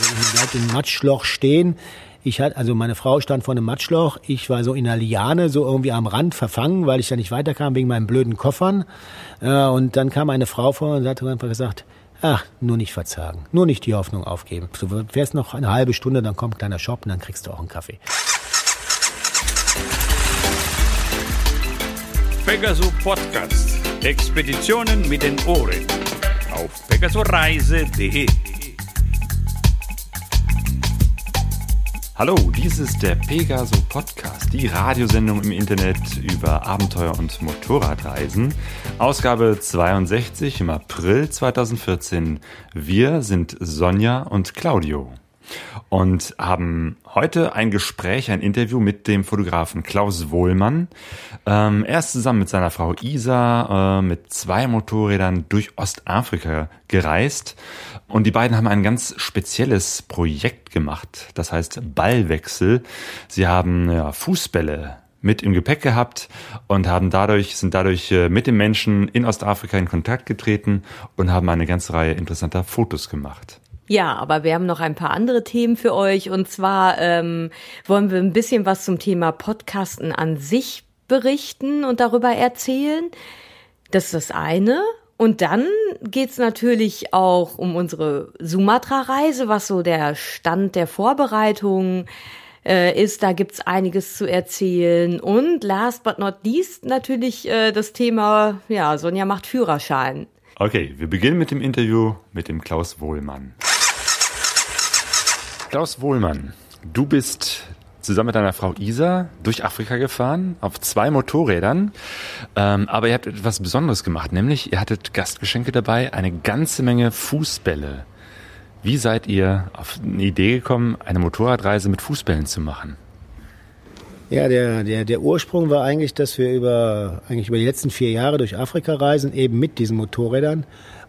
Ich bleibt im Matschloch stehen. Ich hatte, also meine Frau stand vor einem Matschloch. Ich war so in der Liane, so irgendwie am Rand verfangen, weil ich da nicht weiterkam wegen meinen blöden Koffern. Äh, und dann kam eine Frau vor und hat einfach gesagt, ach, nur nicht verzagen, nur nicht die Hoffnung aufgeben. Du fährst noch eine halbe Stunde, dann kommt ein kleiner Shop und dann kriegst du auch einen Kaffee. Pegasus Podcast. Expeditionen mit den Ohren. Auf pegasoreise.de. Hallo, dies ist der Pegaso Podcast, die Radiosendung im Internet über Abenteuer und Motorradreisen. Ausgabe 62 im April 2014. Wir sind Sonja und Claudio und haben heute ein Gespräch, ein Interview mit dem Fotografen Klaus Wohlmann. Ähm, er ist zusammen mit seiner Frau Isa äh, mit zwei Motorrädern durch Ostafrika gereist und die beiden haben ein ganz spezielles Projekt gemacht, das heißt Ballwechsel. Sie haben ja, Fußbälle mit im Gepäck gehabt und haben dadurch, sind dadurch äh, mit den Menschen in Ostafrika in Kontakt getreten und haben eine ganze Reihe interessanter Fotos gemacht. Ja, aber wir haben noch ein paar andere Themen für euch. Und zwar ähm, wollen wir ein bisschen was zum Thema Podcasten an sich berichten und darüber erzählen. Das ist das eine. Und dann geht's natürlich auch um unsere Sumatra-Reise, was so der Stand der Vorbereitung äh, ist. Da gibt's einiges zu erzählen. Und last but not least natürlich äh, das Thema, ja, Sonja macht Führerschein. Okay, wir beginnen mit dem Interview mit dem Klaus Wohlmann. Klaus Wohlmann, du bist zusammen mit deiner Frau Isa durch Afrika gefahren, auf zwei Motorrädern. Ähm, aber ihr habt etwas Besonderes gemacht, nämlich ihr hattet Gastgeschenke dabei, eine ganze Menge Fußbälle. Wie seid ihr auf eine Idee gekommen, eine Motorradreise mit Fußbällen zu machen? Ja, der, der, der Ursprung war eigentlich, dass wir über, eigentlich über die letzten vier Jahre durch Afrika reisen, eben mit diesen Motorrädern.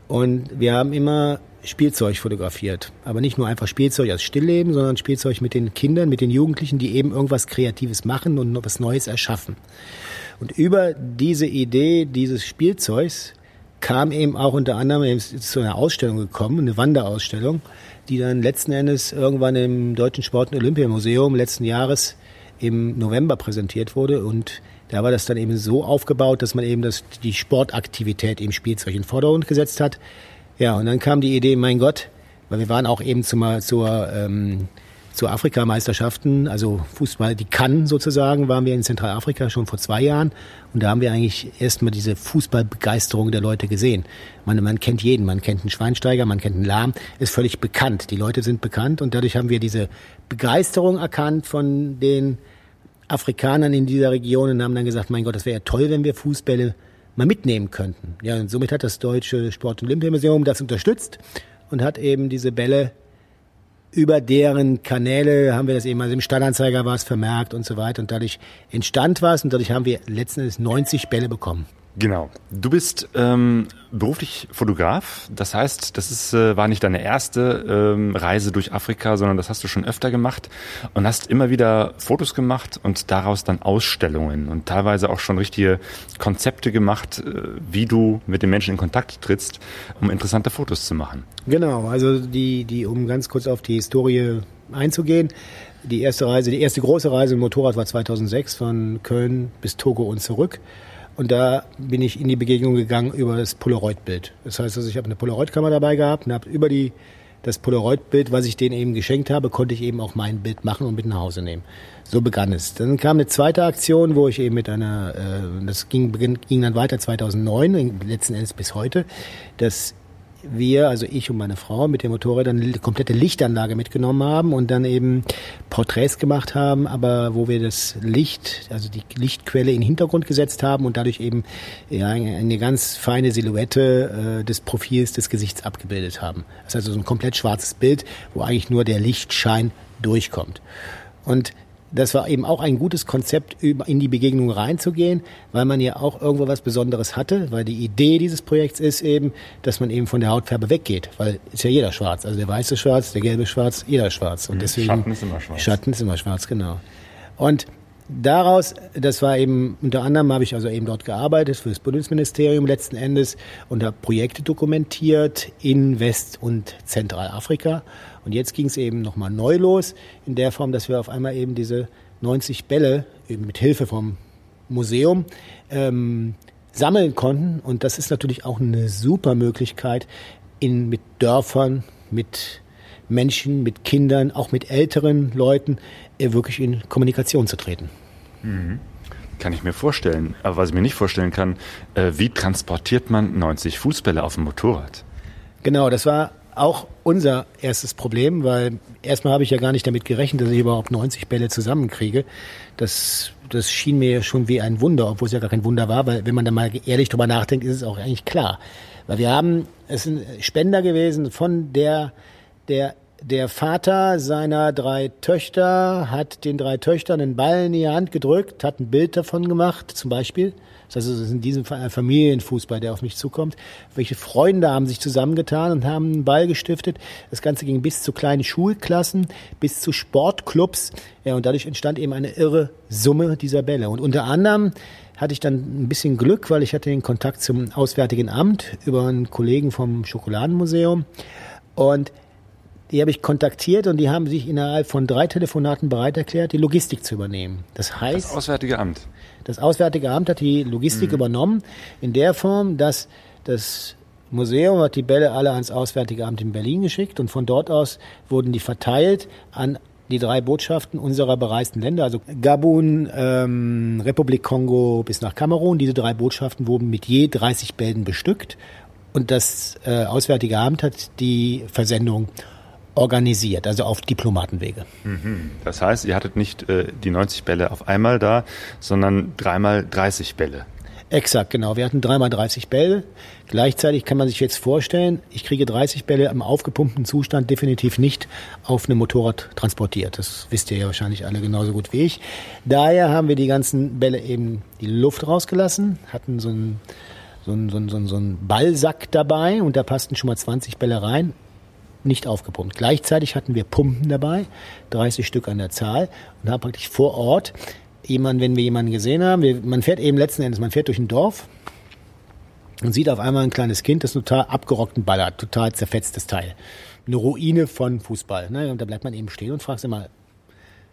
Und wir haben immer Spielzeug fotografiert. Aber nicht nur einfach Spielzeug als Stillleben, sondern Spielzeug mit den Kindern, mit den Jugendlichen, die eben irgendwas Kreatives machen und was Neues erschaffen. Und über diese Idee dieses Spielzeugs kam eben auch unter anderem eben zu einer Ausstellung gekommen, eine Wanderausstellung, die dann letzten Endes irgendwann im Deutschen Sport- und Olympiamuseum letzten Jahres im November präsentiert wurde und da war das dann eben so aufgebaut, dass man eben das, die Sportaktivität im Spielzeug in den Vordergrund gesetzt hat. Ja, und dann kam die Idee, mein Gott, weil wir waren auch eben zum, zur, ähm, zur Afrikameisterschaften, also Fußball, die Cannes sozusagen, waren wir in Zentralafrika schon vor zwei Jahren. Und da haben wir eigentlich erstmal diese Fußballbegeisterung der Leute gesehen. Man, man kennt jeden, man kennt einen Schweinsteiger, man kennt einen Lahm, ist völlig bekannt. Die Leute sind bekannt und dadurch haben wir diese Begeisterung erkannt von den Afrikanern in dieser Region und haben dann gesagt, mein Gott, das wäre ja toll, wenn wir Fußbälle mal mitnehmen könnten. Ja, und somit hat das Deutsche Sport- und Olympiamuseum das unterstützt und hat eben diese Bälle über deren Kanäle haben wir das eben, also im Stadtanzeiger war es vermerkt und so weiter und dadurch entstand was und dadurch haben wir letzten Endes 90 Bälle bekommen. Genau. Du bist ähm, beruflich Fotograf. Das heißt, das ist, äh, war nicht deine erste ähm, Reise durch Afrika, sondern das hast du schon öfter gemacht und hast immer wieder Fotos gemacht und daraus dann Ausstellungen und teilweise auch schon richtige Konzepte gemacht, äh, wie du mit den Menschen in Kontakt trittst, um interessante Fotos zu machen. Genau. Also die, die, um ganz kurz auf die Historie einzugehen. Die erste Reise, die erste große Reise im Motorrad war 2006 von Köln bis Togo und zurück. Und da bin ich in die Begegnung gegangen über das Polaroid-Bild. Das heißt, also ich habe eine Polaroid-Kamera dabei gehabt und habe über die, das Polaroid-Bild, was ich denen eben geschenkt habe, konnte ich eben auch mein Bild machen und mit nach Hause nehmen. So begann es. Dann kam eine zweite Aktion, wo ich eben mit einer, äh, das ging, ging dann weiter 2009, letzten Endes bis heute, dass wir, also ich und meine Frau, mit dem Motorrad eine komplette Lichtanlage mitgenommen haben und dann eben Porträts gemacht haben, aber wo wir das Licht, also die Lichtquelle in den Hintergrund gesetzt haben und dadurch eben ja, eine ganz feine Silhouette äh, des Profils des Gesichts abgebildet haben. Das heißt also so ein komplett schwarzes Bild, wo eigentlich nur der Lichtschein durchkommt. Und das war eben auch ein gutes Konzept, in die Begegnung reinzugehen, weil man ja auch irgendwo was Besonderes hatte, weil die Idee dieses Projekts ist eben, dass man eben von der Hautfarbe weggeht, weil ist ja jeder schwarz, also der weiße schwarz, der gelbe schwarz, jeder schwarz und mhm. deswegen Schatten ist immer schwarz. Schatten ist immer schwarz, genau. Und daraus, das war eben, unter anderem habe ich also eben dort gearbeitet für das Bundesministerium letzten Endes und habe Projekte dokumentiert in West- und Zentralafrika. Und jetzt ging es eben nochmal neu los, in der Form, dass wir auf einmal eben diese 90 Bälle eben mit Hilfe vom Museum ähm, sammeln konnten. Und das ist natürlich auch eine super Möglichkeit, in, mit Dörfern, mit Menschen, mit Kindern, auch mit älteren Leuten äh, wirklich in Kommunikation zu treten. Mhm. Kann ich mir vorstellen. Aber was ich mir nicht vorstellen kann, äh, wie transportiert man 90 Fußbälle auf dem Motorrad? Genau, das war auch unser erstes Problem, weil erstmal habe ich ja gar nicht damit gerechnet, dass ich überhaupt 90 Bälle zusammenkriege. Das, das schien mir schon wie ein Wunder, obwohl es ja gar kein Wunder war, weil wenn man da mal ehrlich drüber nachdenkt, ist es auch eigentlich klar. Weil wir haben, es sind Spender gewesen von der, der der Vater seiner drei Töchter hat den drei Töchtern einen Ball in die Hand gedrückt, hat ein Bild davon gemacht, zum Beispiel. Das heißt, es ist in diesem Fall ein Familienfußball, der auf mich zukommt. Welche Freunde haben sich zusammengetan und haben einen Ball gestiftet. Das Ganze ging bis zu kleinen Schulklassen, bis zu Sportclubs. Ja, und dadurch entstand eben eine irre Summe dieser Bälle. Und unter anderem hatte ich dann ein bisschen Glück, weil ich hatte den Kontakt zum Auswärtigen Amt über einen Kollegen vom Schokoladenmuseum. Und die habe ich kontaktiert und die haben sich innerhalb von drei Telefonaten bereit erklärt, die Logistik zu übernehmen. Das heißt. Das Auswärtige Amt. Das Auswärtige Amt hat die Logistik mhm. übernommen in der Form, dass das Museum hat die Bälle alle ans Auswärtige Amt in Berlin geschickt und von dort aus wurden die verteilt an die drei Botschaften unserer bereisten Länder, also Gabun, ähm, Republik Kongo bis nach Kamerun. Diese drei Botschaften wurden mit je 30 Bällen bestückt und das äh, Auswärtige Amt hat die Versendung organisiert, also auf Diplomatenwege. Mhm. Das heißt, ihr hattet nicht äh, die 90 Bälle auf einmal da, sondern dreimal 30 Bälle. Exakt, genau. Wir hatten dreimal 30 Bälle. Gleichzeitig kann man sich jetzt vorstellen, ich kriege 30 Bälle im aufgepumpten Zustand definitiv nicht auf einem Motorrad transportiert. Das wisst ihr ja wahrscheinlich alle genauso gut wie ich. Daher haben wir die ganzen Bälle eben die Luft rausgelassen, hatten so einen so einen, so einen, so einen Ballsack dabei und da passten schon mal 20 Bälle rein nicht aufgepumpt. Gleichzeitig hatten wir Pumpen dabei, 30 Stück an der Zahl und haben praktisch vor Ort jemanden, wenn wir jemanden gesehen haben, wir, man fährt eben letzten Endes, man fährt durch ein Dorf und sieht auf einmal ein kleines Kind, das total abgerockten Ball hat, total zerfetztes Teil. Eine Ruine von Fußball. Ne? Und da bleibt man eben stehen und fragt sich mal,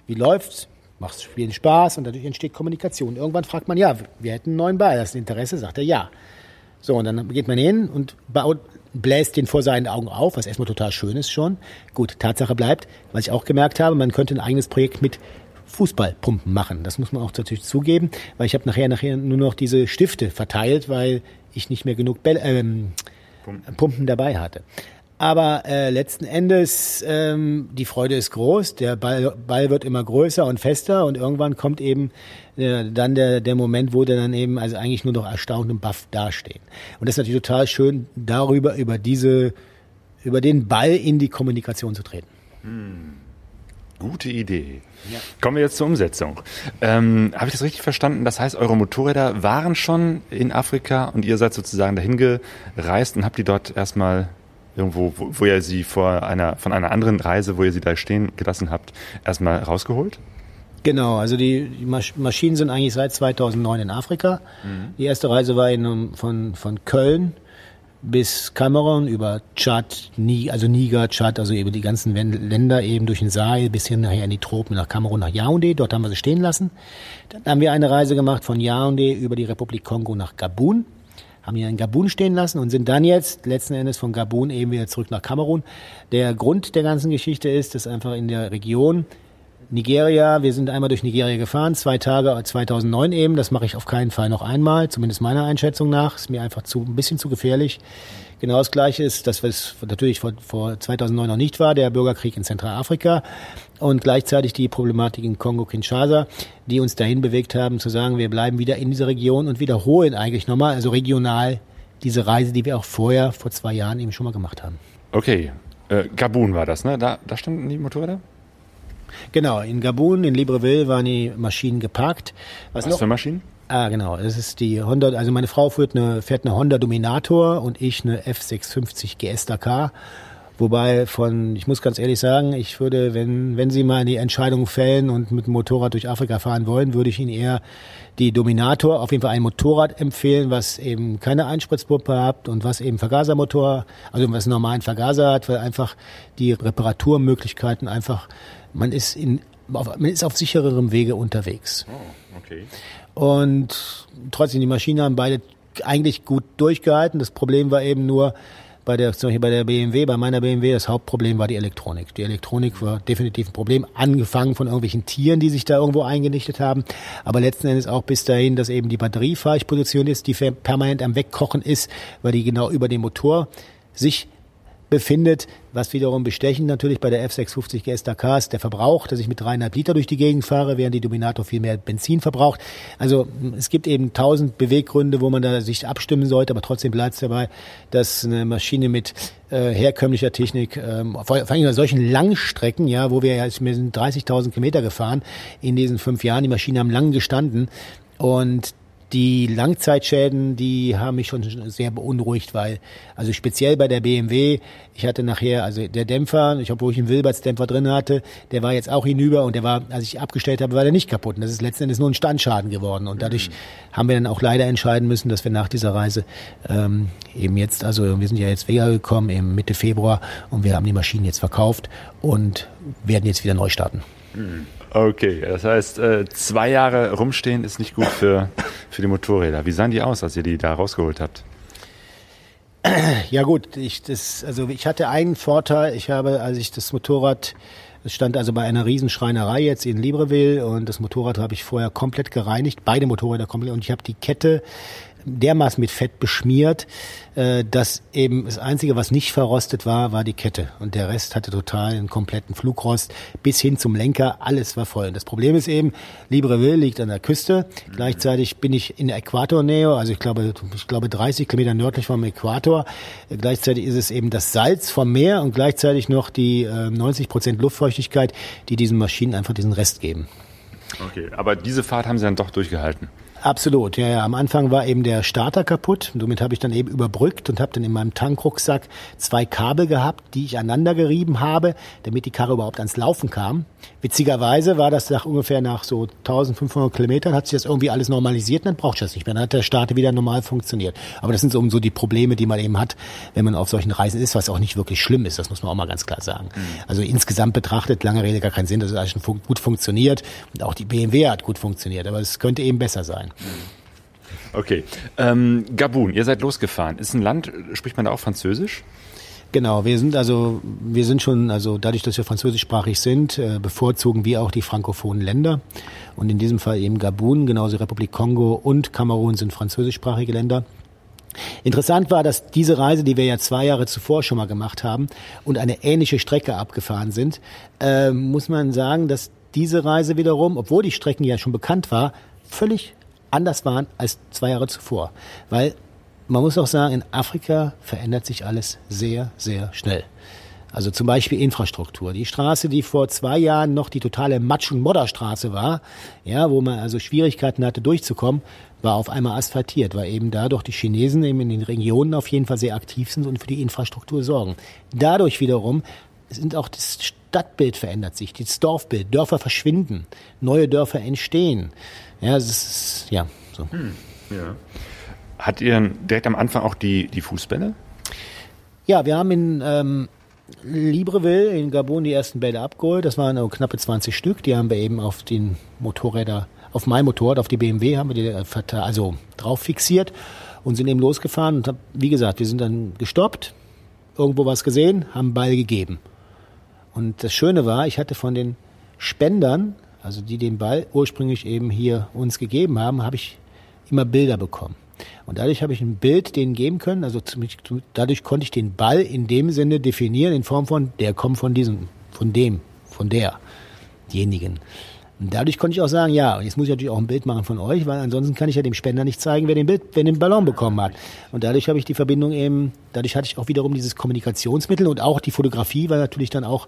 wie läuft's? Macht Spielen Spaß und dadurch entsteht Kommunikation. Irgendwann fragt man, ja, wir hätten einen neuen Ball. Das ist ein Interesse, sagt er ja. So, und dann geht man hin und baut, bläst den vor seinen Augen auf, was erstmal total schön ist schon. Gut, Tatsache bleibt, was ich auch gemerkt habe, man könnte ein eigenes Projekt mit Fußballpumpen machen. Das muss man auch natürlich zugeben, weil ich habe nachher nachher nur noch diese Stifte verteilt, weil ich nicht mehr genug Bälle, ähm, Pumpen. Pumpen dabei hatte. Aber äh, letzten Endes, ähm, die Freude ist groß, der Ball, Ball wird immer größer und fester und irgendwann kommt eben äh, dann der, der Moment, wo der dann eben also eigentlich nur noch erstaunt und baff dastehen. Und das ist natürlich total schön, darüber, über diese, über den Ball in die Kommunikation zu treten. Hm. Gute Idee. Ja. Kommen wir jetzt zur Umsetzung. Ähm, Habe ich das richtig verstanden? Das heißt, eure Motorräder waren schon in Afrika und ihr seid sozusagen dahin gereist und habt die dort erstmal irgendwo, wo, wo ihr sie vor einer, von einer anderen Reise, wo ihr sie da stehen gelassen habt, erstmal rausgeholt? Genau, also die, die Maschinen sind eigentlich seit 2009 in Afrika. Mhm. Die erste Reise war in, von, von Köln bis Kamerun über Tschad, also Niger, Tschad, also eben die ganzen Länder eben durch den Sahel bis hin nachher in die Tropen nach Kamerun, nach Yaoundé. Dort haben wir sie stehen lassen. Dann haben wir eine Reise gemacht von Yaoundé über die Republik Kongo nach Gabun haben ihn in Gabun stehen lassen und sind dann jetzt letzten Endes von Gabun eben wieder zurück nach Kamerun. Der Grund der ganzen Geschichte ist, dass einfach in der Region Nigeria, wir sind einmal durch Nigeria gefahren, zwei Tage 2009 eben, das mache ich auf keinen Fall noch einmal, zumindest meiner Einschätzung nach, ist mir einfach zu, ein bisschen zu gefährlich. Genau das Gleiche ist, dass es natürlich vor, vor 2009 noch nicht war, der Bürgerkrieg in Zentralafrika und gleichzeitig die Problematik in Kongo-Kinshasa, die uns dahin bewegt haben zu sagen, wir bleiben wieder in dieser Region und wiederholen eigentlich nochmal, also regional, diese Reise, die wir auch vorher, vor zwei Jahren eben schon mal gemacht haben. Okay, äh, Gabun war das, ne? Da, da standen die Motorräder? Genau, in Gabun, in Libreville waren die Maschinen geparkt. Was, Was noch? für Maschinen? Ah, genau. Das ist die Honda, also meine Frau fährt eine, fährt eine Honda Dominator und ich eine F650 GSDK. Wobei von, ich muss ganz ehrlich sagen, ich würde, wenn, wenn Sie mal die Entscheidung fällen und mit dem Motorrad durch Afrika fahren wollen, würde ich Ihnen eher die Dominator, auf jeden Fall ein Motorrad empfehlen, was eben keine Einspritzpumpe hat und was eben Vergasermotor, also was einen normalen Vergaser hat, weil einfach die Reparaturmöglichkeiten einfach, man ist in, auf, man ist auf sichererem Wege unterwegs. Oh, okay. Und trotzdem, die Maschinen haben beide eigentlich gut durchgehalten. Das Problem war eben nur, bei der, zum Beispiel bei der BMW, bei meiner BMW, das Hauptproblem war die Elektronik. Die Elektronik war definitiv ein Problem, angefangen von irgendwelchen Tieren, die sich da irgendwo eingenichtet haben, aber letzten Endes auch bis dahin, dass eben die Batterie falsch positioniert ist, die permanent am Wegkochen ist, weil die genau über den Motor sich befindet, was wiederum bestechend natürlich bei der F650 GSDK ist der Verbrauch, dass ich mit dreieinhalb Liter durch die Gegend fahre, während die Dominator viel mehr Benzin verbraucht. Also es gibt eben tausend Beweggründe, wo man da sich abstimmen sollte, aber trotzdem bleibt es dabei, dass eine Maschine mit äh, herkömmlicher Technik, ähm, vor, vor allem bei solchen Langstrecken, ja, wo wir ja, wir sind 30.000 Kilometer gefahren in diesen fünf Jahren, die Maschinen haben lang gestanden und die Langzeitschäden, die haben mich schon sehr beunruhigt, weil, also speziell bei der BMW, ich hatte nachher, also der Dämpfer, ich obwohl ich einen Wilberts-Dämpfer drin hatte, der war jetzt auch hinüber und der war, als ich abgestellt habe, war der nicht kaputt. Und das ist letzten Endes nur ein Standschaden geworden. Und dadurch mhm. haben wir dann auch leider entscheiden müssen, dass wir nach dieser Reise ähm, eben jetzt, also wir sind ja jetzt wieder gekommen, eben Mitte Februar und wir haben die Maschinen jetzt verkauft und werden jetzt wieder neu starten. Mhm. Okay, das heißt, äh, zwei Jahre rumstehen ist nicht gut für, für die Motorräder. Wie sahen die aus, als ihr die da rausgeholt habt? Ja gut, ich das also ich hatte einen Vorteil. Ich habe, als ich das Motorrad, es stand also bei einer Riesenschreinerei jetzt in Libreville und das Motorrad habe ich vorher komplett gereinigt, beide Motorräder komplett und ich habe die Kette dermaßen mit Fett beschmiert, äh, dass eben das Einzige, was nicht verrostet war, war die Kette. Und der Rest hatte total einen kompletten Flugrost bis hin zum Lenker. Alles war voll. Und das Problem ist eben, Libreville liegt an der Küste. Gleichzeitig bin ich in der Äquatornähe, also ich glaube, ich glaube 30 Kilometer nördlich vom Äquator. Gleichzeitig ist es eben das Salz vom Meer und gleichzeitig noch die äh, 90 Prozent Luftfeuchtigkeit, die diesen Maschinen einfach diesen Rest geben. Okay, aber diese Fahrt haben Sie dann doch durchgehalten. Absolut, ja, ja. Am Anfang war eben der Starter kaputt. Somit habe ich dann eben überbrückt und habe dann in meinem Tankrucksack zwei Kabel gehabt, die ich aneinander gerieben habe, damit die Karre überhaupt ans Laufen kam. Witzigerweise war das nach ungefähr nach so 1500 Kilometern hat sich das irgendwie alles normalisiert und dann braucht das nicht mehr. Dann hat der Starter wieder normal funktioniert. Aber das sind so, so die Probleme, die man eben hat, wenn man auf solchen Reisen ist, was auch nicht wirklich schlimm ist. Das muss man auch mal ganz klar sagen. Mhm. Also insgesamt betrachtet, lange Rede gar keinen Sinn, dass es alles schon gut funktioniert und auch die BMW hat gut funktioniert. Aber es könnte eben besser sein. Okay. Ähm, Gabun, ihr seid losgefahren. Ist ein Land, spricht man da auch Französisch? Genau, wir sind also, wir sind schon, also dadurch, dass wir französischsprachig sind, äh, bevorzugen wir auch die frankophonen Länder. Und in diesem Fall eben Gabun, genauso Republik Kongo und Kamerun sind französischsprachige Länder. Interessant war, dass diese Reise, die wir ja zwei Jahre zuvor schon mal gemacht haben und eine ähnliche Strecke abgefahren sind, äh, muss man sagen, dass diese Reise wiederum, obwohl die Strecken ja schon bekannt war, völlig anders waren als zwei Jahre zuvor. Weil man muss auch sagen, in Afrika verändert sich alles sehr, sehr schnell. Also zum Beispiel Infrastruktur. Die Straße, die vor zwei Jahren noch die totale Matsch- und Modderstraße war, ja, wo man also Schwierigkeiten hatte durchzukommen, war auf einmal asphaltiert, weil eben dadurch die Chinesen eben in den Regionen auf jeden Fall sehr aktiv sind und für die Infrastruktur sorgen. Dadurch wiederum sind auch das Stadtbild verändert sich, das Dorfbild, Dörfer verschwinden, neue Dörfer entstehen. Ja, es ist, ja, so. Hm, ja. Hat ihr direkt am Anfang auch die, die Fußbälle? Ja, wir haben in ähm, Libreville in Gabon die ersten Bälle abgeholt. Das waren knappe 20 Stück. Die haben wir eben auf den Motorräder, auf mein Motorrad, auf die BMW haben wir die äh, also drauf fixiert und sind eben losgefahren und hab, wie gesagt, wir sind dann gestoppt, irgendwo was gesehen, haben Ball gegeben. Und das Schöne war, ich hatte von den Spendern, also die den Ball ursprünglich eben hier uns gegeben haben, habe ich immer Bilder bekommen. Und dadurch habe ich ein Bild denen geben können. Also dadurch konnte ich den Ball in dem Sinne definieren, in Form von, der kommt von diesem, von dem, von der, diejenigen. Und dadurch konnte ich auch sagen, ja, jetzt muss ich natürlich auch ein Bild machen von euch, weil ansonsten kann ich ja dem Spender nicht zeigen, wer den, Bild, wer den Ballon bekommen hat. Und dadurch habe ich die Verbindung eben, dadurch hatte ich auch wiederum dieses Kommunikationsmittel und auch die Fotografie, weil natürlich dann auch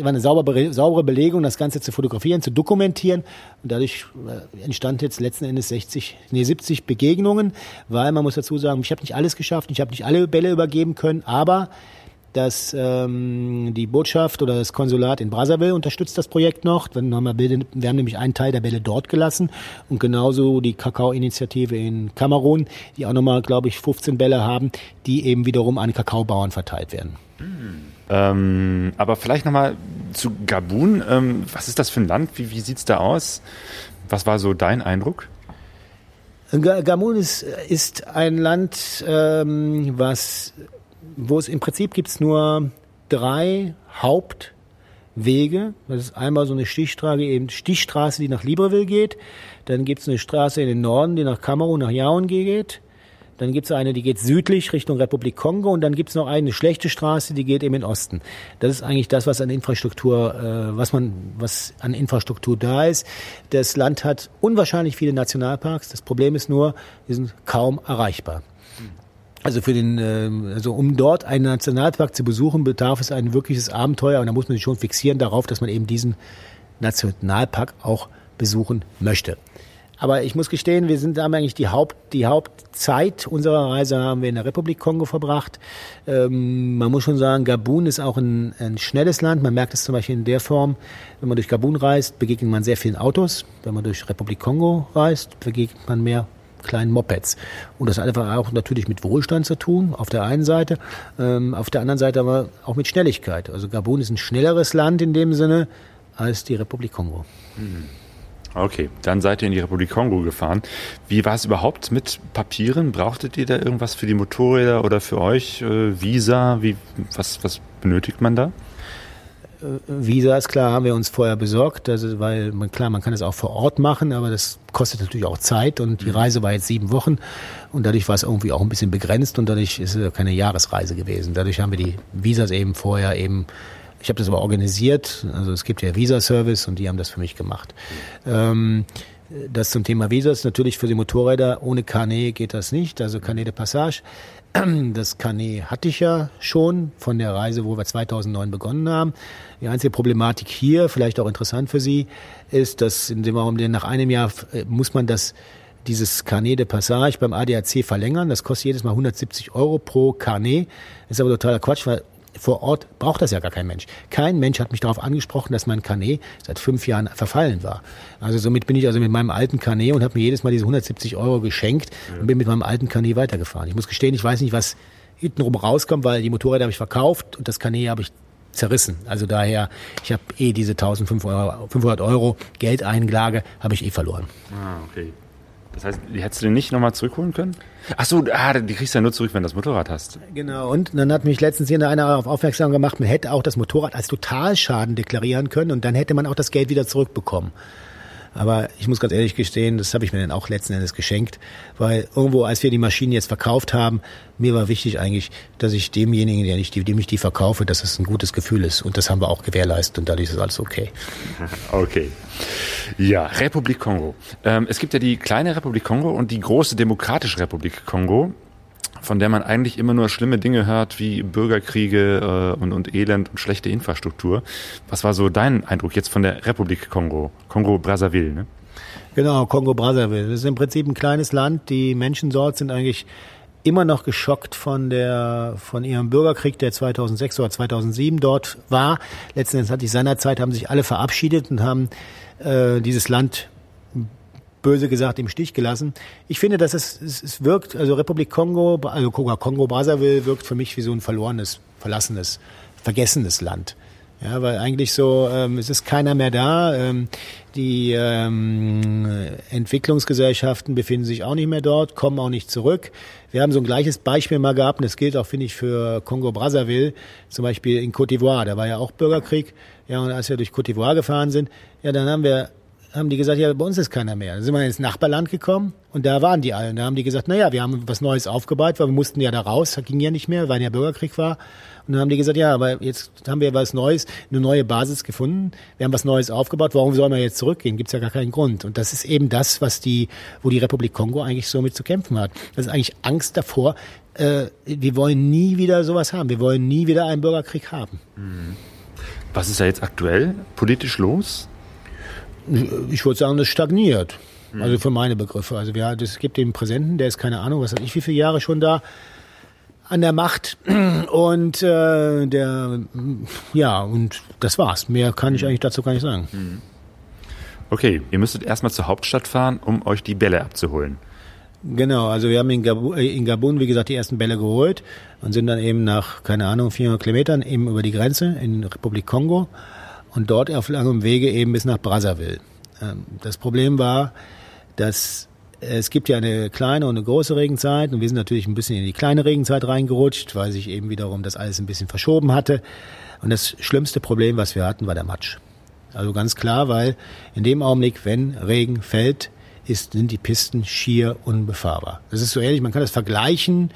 war eine saubere, saubere Belegung, das Ganze zu fotografieren, zu dokumentieren. Und dadurch äh, entstand jetzt letzten Endes 60, nee, 70 Begegnungen, weil man muss dazu sagen, ich habe nicht alles geschafft, ich habe nicht alle Bälle übergeben können, aber dass ähm, die Botschaft oder das Konsulat in Brazzaville unterstützt das Projekt noch. Dann haben wir, wir haben nämlich einen Teil der Bälle dort gelassen und genauso die Kakao-Initiative in Kamerun, die auch nochmal, glaube ich, 15 Bälle haben, die eben wiederum an Kakaobauern verteilt werden. Ähm, aber vielleicht nochmal zu Gabun. Ähm, was ist das für ein Land? Wie, wie sieht's da aus? Was war so dein Eindruck? Gabun ist, ist ein Land, ähm, was wo es im Prinzip gibt's nur drei Hauptwege. Das ist einmal so eine Stichstraße, eben Stichstraße, die nach Libreville geht. Dann gibt's eine Straße in den Norden, die nach Kamerun, nach Yaoundé geht. Dann gibt's eine, die geht südlich Richtung Republik Kongo und dann gibt's noch eine schlechte Straße, die geht eben in Osten. Das ist eigentlich das, was an Infrastruktur, äh, was man, was an Infrastruktur da ist. Das Land hat unwahrscheinlich viele Nationalparks. Das Problem ist nur, die sind kaum erreichbar. Also für den, äh, also um dort einen Nationalpark zu besuchen, bedarf es ein wirkliches Abenteuer und da muss man sich schon fixieren darauf, dass man eben diesen Nationalpark auch besuchen möchte. Aber ich muss gestehen, wir sind haben eigentlich die Haupt die Hauptzeit unserer Reise haben wir in der Republik Kongo verbracht. Ähm, man muss schon sagen, Gabun ist auch ein, ein schnelles Land. Man merkt es zum Beispiel in der Form, wenn man durch Gabun reist, begegnet man sehr vielen Autos. Wenn man durch Republik Kongo reist, begegnet man mehr kleinen Mopeds. Und das hat einfach auch natürlich mit Wohlstand zu tun, auf der einen Seite, ähm, auf der anderen Seite aber auch mit Schnelligkeit. Also Gabun ist ein schnelleres Land in dem Sinne als die Republik Kongo. Hm. Okay, dann seid ihr in die Republik Kongo gefahren. Wie war es überhaupt mit Papieren? Brauchtet ihr da irgendwas für die Motorräder oder für euch? Äh, Visa? Wie, was, was benötigt man da? Äh, Visa ist klar, haben wir uns vorher besorgt, also, weil man, klar, man kann es auch vor Ort machen, aber das kostet natürlich auch Zeit und die mhm. Reise war jetzt sieben Wochen und dadurch war es irgendwie auch ein bisschen begrenzt und dadurch ist es keine Jahresreise gewesen. Dadurch haben wir die Visas eben vorher eben ich habe das aber organisiert, also es gibt ja Visa-Service und die haben das für mich gemacht. Ähm, das zum Thema Visas, natürlich für die Motorräder, ohne Carnet geht das nicht, also Carnet de Passage. Das Carnet hatte ich ja schon von der Reise, wo wir 2009 begonnen haben. Die einzige Problematik hier, vielleicht auch interessant für Sie, ist, dass in dem Raum, nach einem Jahr äh, muss man das dieses Carnet de Passage beim ADAC verlängern. Das kostet jedes Mal 170 Euro pro Carnet. Ist aber totaler Quatsch, weil vor Ort braucht das ja gar kein Mensch. Kein Mensch hat mich darauf angesprochen, dass mein Carnet seit fünf Jahren verfallen war. Also somit bin ich also mit meinem alten Carnet und habe mir jedes Mal diese 170 Euro geschenkt und bin mit meinem alten Carnet weitergefahren. Ich muss gestehen, ich weiß nicht, was hintenrum rauskommt, weil die Motorräder habe ich verkauft und das Carnet habe ich zerrissen. Also daher, ich habe eh diese 1500 Euro Geldeinlage, habe ich eh verloren. Ah, okay. Das heißt, die hättest du den nicht nochmal zurückholen können? Ach so, ah, die kriegst du ja nur zurück, wenn du das Motorrad hast. Genau, und dann hat mich letztens hier einer darauf aufmerksam gemacht, man hätte auch das Motorrad als Totalschaden deklarieren können und dann hätte man auch das Geld wieder zurückbekommen. Aber ich muss ganz ehrlich gestehen, das habe ich mir dann auch letzten Endes geschenkt, weil irgendwo, als wir die Maschinen jetzt verkauft haben, mir war wichtig eigentlich, dass ich demjenigen, der ich die, dem ich die verkaufe, dass es ein gutes Gefühl ist. Und das haben wir auch gewährleistet und dadurch ist alles okay. Okay. Ja, Republik Kongo. Ähm, es gibt ja die kleine Republik Kongo und die große Demokratische Republik Kongo von der man eigentlich immer nur schlimme Dinge hört, wie Bürgerkriege äh, und, und Elend und schlechte Infrastruktur. Was war so dein Eindruck jetzt von der Republik Kongo, Kongo-Brazzaville? Ne? Genau, Kongo-Brazzaville. Das ist im Prinzip ein kleines Land. Die Menschen dort sind eigentlich immer noch geschockt von der von ihrem Bürgerkrieg, der 2006 oder 2007 dort war. Letzten Endes hat sich seinerzeit haben sich alle verabschiedet und haben äh, dieses Land böse gesagt im Stich gelassen. Ich finde, dass es, es, es wirkt, also Republik Kongo, also Kongo Brazzaville wirkt für mich wie so ein verlorenes, verlassenes, vergessenes Land. Ja, weil eigentlich so, ähm, es ist keiner mehr da. Ähm, die ähm, Entwicklungsgesellschaften befinden sich auch nicht mehr dort, kommen auch nicht zurück. Wir haben so ein gleiches Beispiel mal gehabt, und das gilt auch, finde ich, für Kongo-Brazzaville, zum Beispiel in Côte d'Ivoire. Da war ja auch Bürgerkrieg. Ja, und als wir durch Côte d'Ivoire gefahren sind, ja, dann haben wir haben die gesagt, ja, bei uns ist keiner mehr. Dann sind wir ins Nachbarland gekommen und da waren die alle. da haben die gesagt, na ja, wir haben was Neues aufgebaut, weil wir mussten ja da raus, das ging ja nicht mehr, weil ja Bürgerkrieg war. Und dann haben die gesagt, ja, aber jetzt haben wir was Neues, eine neue Basis gefunden. Wir haben was Neues aufgebaut. Warum sollen wir jetzt zurückgehen? Gibt's ja gar keinen Grund. Und das ist eben das, was die, wo die Republik Kongo eigentlich so mit zu kämpfen hat. Das ist eigentlich Angst davor. Äh, wir wollen nie wieder sowas haben. Wir wollen nie wieder einen Bürgerkrieg haben. Was ist da jetzt aktuell politisch los? Ich würde sagen, das stagniert. Also für meine Begriffe. Also wir, es gibt den Präsidenten, der ist keine Ahnung, was weiß ich, wie viele Jahre schon da. an der Macht und äh, der ja und das war's. Mehr kann ich eigentlich dazu gar nicht sagen. Okay, ihr müsstet erstmal zur Hauptstadt fahren, um euch die Bälle abzuholen. Genau, also wir haben in Gabun, in Gabun, wie gesagt, die ersten Bälle geholt und sind dann eben nach, keine Ahnung, 400 Kilometern eben über die Grenze in Republik Kongo und dort auf langem Wege eben bis nach Brazzaville. Ähm, Das Problem war, dass es gibt ja eine kleine und eine große Regenzeit und wir sind natürlich ein bisschen in die kleine Regenzeit reingerutscht, weil sich eben wiederum das alles ein bisschen verschoben hatte. Und das schlimmste Problem, was wir hatten, war der Matsch. Also ganz klar, weil in dem Augenblick, wenn Regen fällt, ist, sind die Pisten schier unbefahrbar. Das ist so ähnlich, man kann das vergleichen,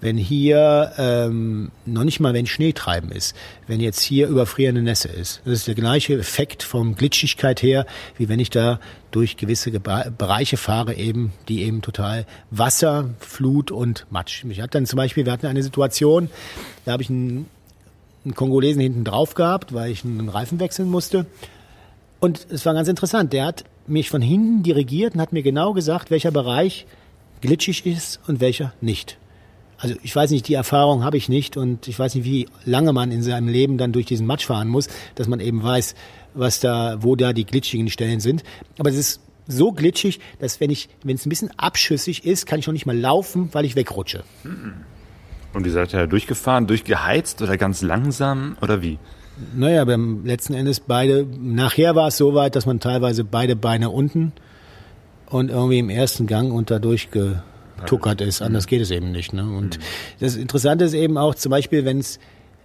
wenn hier ähm, noch nicht mal wenn Schneetreiben ist, wenn jetzt hier überfrierende Nässe ist. Das ist der gleiche Effekt vom Glitschigkeit her, wie wenn ich da durch gewisse Geba Bereiche fahre, eben, die eben total Wasser, Flut und Matsch. Ich hatte dann zum Beispiel, wir hatten eine Situation, da habe ich einen, einen Kongolesen hinten drauf gehabt, weil ich einen Reifen wechseln musste. Und es war ganz interessant. Der hat mich von hinten dirigiert und hat mir genau gesagt, welcher Bereich glitschig ist und welcher nicht. Also ich weiß nicht, die Erfahrung habe ich nicht und ich weiß nicht, wie lange man in seinem Leben dann durch diesen Matsch fahren muss, dass man eben weiß, was da, wo da die glitschigen Stellen sind. Aber es ist so glitschig, dass wenn ich, wenn es ein bisschen abschüssig ist, kann ich noch nicht mal laufen, weil ich wegrutsche. Und ihr seid ja durchgefahren, durchgeheizt oder ganz langsam oder wie? Naja, beim letzten Endes beide, nachher war es so weit, dass man teilweise beide Beine unten und irgendwie im ersten Gang unter durchgetuckert ist. Anders geht es eben nicht. Ne? Und das Interessante ist eben auch, zum Beispiel, wenn es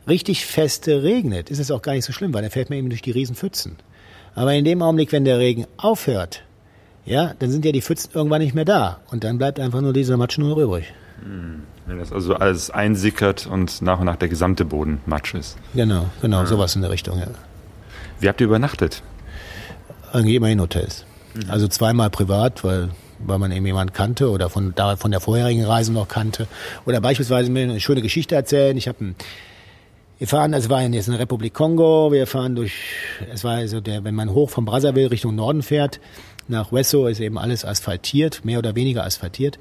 richtig feste regnet, ist es auch gar nicht so schlimm, weil da fährt man eben durch die riesen Pfützen. Aber in dem Augenblick, wenn der Regen aufhört, ja, dann sind ja die Pfützen irgendwann nicht mehr da. Und dann bleibt einfach nur dieser Matsch nur übrig. Wenn das also alles einsickert und nach und nach der gesamte Boden Matsch ist. Genau, genau, sowas in der Richtung, ja. Wie habt ihr übernachtet? Eigentlich immer in Hotels. Also zweimal privat, weil, weil man eben jemanden kannte oder von, da, von der vorherigen Reise noch kannte. Oder beispielsweise mir eine schöne Geschichte erzählen. Ich habe ein wir fahren, es war jetzt in der Republik Kongo, wir fahren durch, es war also der, wenn man hoch von Brazzaville Richtung Norden fährt, nach Wesso ist eben alles asphaltiert, mehr oder weniger asphaltiert.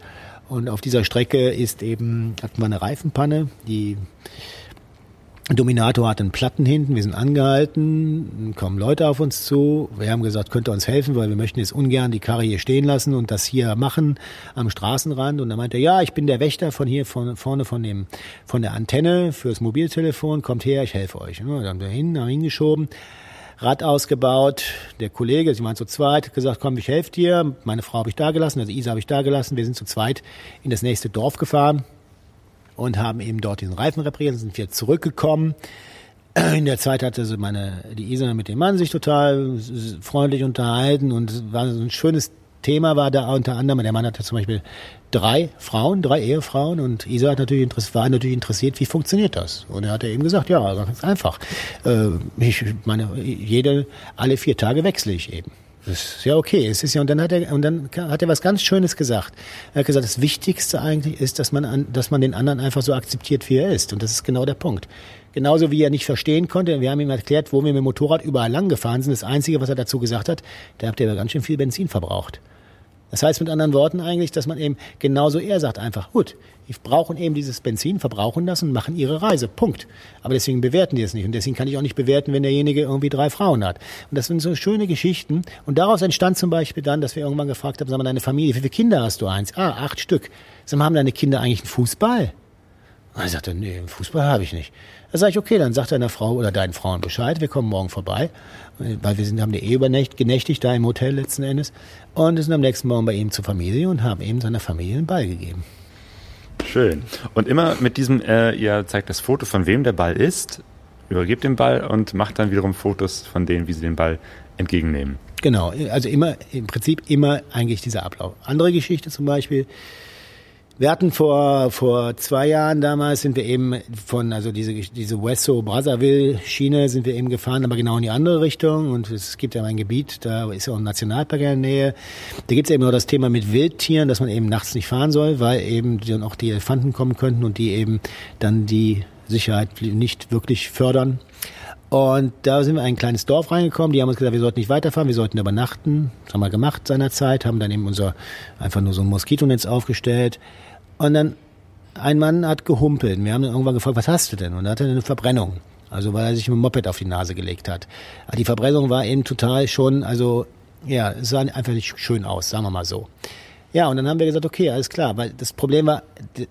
Und auf dieser Strecke ist eben, hatten wir eine Reifenpanne, die Dominator hat einen Platten hinten, wir sind angehalten, kommen Leute auf uns zu. Wir haben gesagt, könnt ihr uns helfen, weil wir möchten jetzt ungern die Karre hier stehen lassen und das hier machen am Straßenrand. Und dann meinte er, ja, ich bin der Wächter von hier von, vorne von dem von der Antenne fürs Mobiltelefon, kommt her, ich helfe euch. Und dann haben wir hin, haben hingeschoben. Rad ausgebaut. Der Kollege, sie waren zu zweit, gesagt, komm, ich helfe dir. Meine Frau habe ich da gelassen, also Isa habe ich da gelassen. Wir sind zu zweit in das nächste Dorf gefahren und haben eben dort diesen Reifen repariert, sind wir zurückgekommen. In der Zeit hatte so meine, die Isa mit dem Mann sich total freundlich unterhalten und war so ein schönes Thema war da unter anderem, der Mann hatte zum Beispiel drei Frauen, drei Ehefrauen und Isa hat natürlich war natürlich interessiert, wie funktioniert das? Und er hat eben gesagt, ja, ganz einfach. Äh, Ich meine, jede, alle vier Tage wechsle ich eben. Das ist ja okay. Es ist ja, und dann hat er, und dann hat er was ganz Schönes gesagt. Er hat gesagt, das Wichtigste eigentlich ist, dass man an, dass man den anderen einfach so akzeptiert, wie er ist. Und das ist genau der Punkt. Genauso wie er nicht verstehen konnte. Wir haben ihm erklärt, wo wir mit dem Motorrad überall lang gefahren sind. Das Einzige, was er dazu gesagt hat, da habt ihr aber ganz schön viel Benzin verbraucht. Das heißt mit anderen Worten eigentlich, dass man eben genauso er sagt einfach, gut, die brauchen eben dieses Benzin, verbrauchen das und machen ihre Reise. Punkt. Aber deswegen bewerten die es nicht. Und deswegen kann ich auch nicht bewerten, wenn derjenige irgendwie drei Frauen hat. Und das sind so schöne Geschichten. Und daraus entstand zum Beispiel dann, dass wir irgendwann gefragt haben, sag mal, deine Familie, wie viele Kinder hast du? Eins. Ah, acht Stück. Sag mal, haben deine Kinder eigentlich einen Fußball? Und er sagte, nee, Fußball habe ich nicht. Da sage ich, okay, dann sag deiner Frau oder deinen Frauen Bescheid, wir kommen morgen vorbei. Weil wir sind, haben die eh übernächt, genächtigt da im Hotel letzten Endes. Und sind am nächsten Morgen bei ihm zur Familie und haben ihm seiner Familie einen Ball gegeben. Schön. Und immer mit diesem, äh, ihr zeigt das Foto, von wem der Ball ist, übergebt den Ball und macht dann wiederum Fotos von denen, wie sie den Ball entgegennehmen. Genau, also immer, im Prinzip immer eigentlich dieser Ablauf. Andere Geschichte zum Beispiel, wir hatten vor, vor zwei Jahren damals sind wir eben von, also diese, diese Wesso-Brazzaville-Schiene sind wir eben gefahren, aber genau in die andere Richtung. Und es gibt ja ein Gebiet, da ist auch ein Nationalpark in der Nähe. Da gibt es eben noch das Thema mit Wildtieren, dass man eben nachts nicht fahren soll, weil eben dann auch die Elefanten kommen könnten und die eben dann die Sicherheit nicht wirklich fördern. Und da sind wir in ein kleines Dorf reingekommen. Die haben uns gesagt, wir sollten nicht weiterfahren, wir sollten übernachten. Das haben wir gemacht seinerzeit, haben dann eben unser einfach nur so ein Moskitonetz aufgestellt. Und dann ein Mann hat gehumpelt. Wir haben ihn irgendwann gefragt, was hast du denn? Und er hatte eine Verbrennung. Also weil er sich mit dem Moped auf die Nase gelegt hat. Die Verbrennung war eben total schon, also ja, es sah einfach nicht schön aus, sagen wir mal so. Ja, und dann haben wir gesagt, okay, alles klar, weil das Problem war,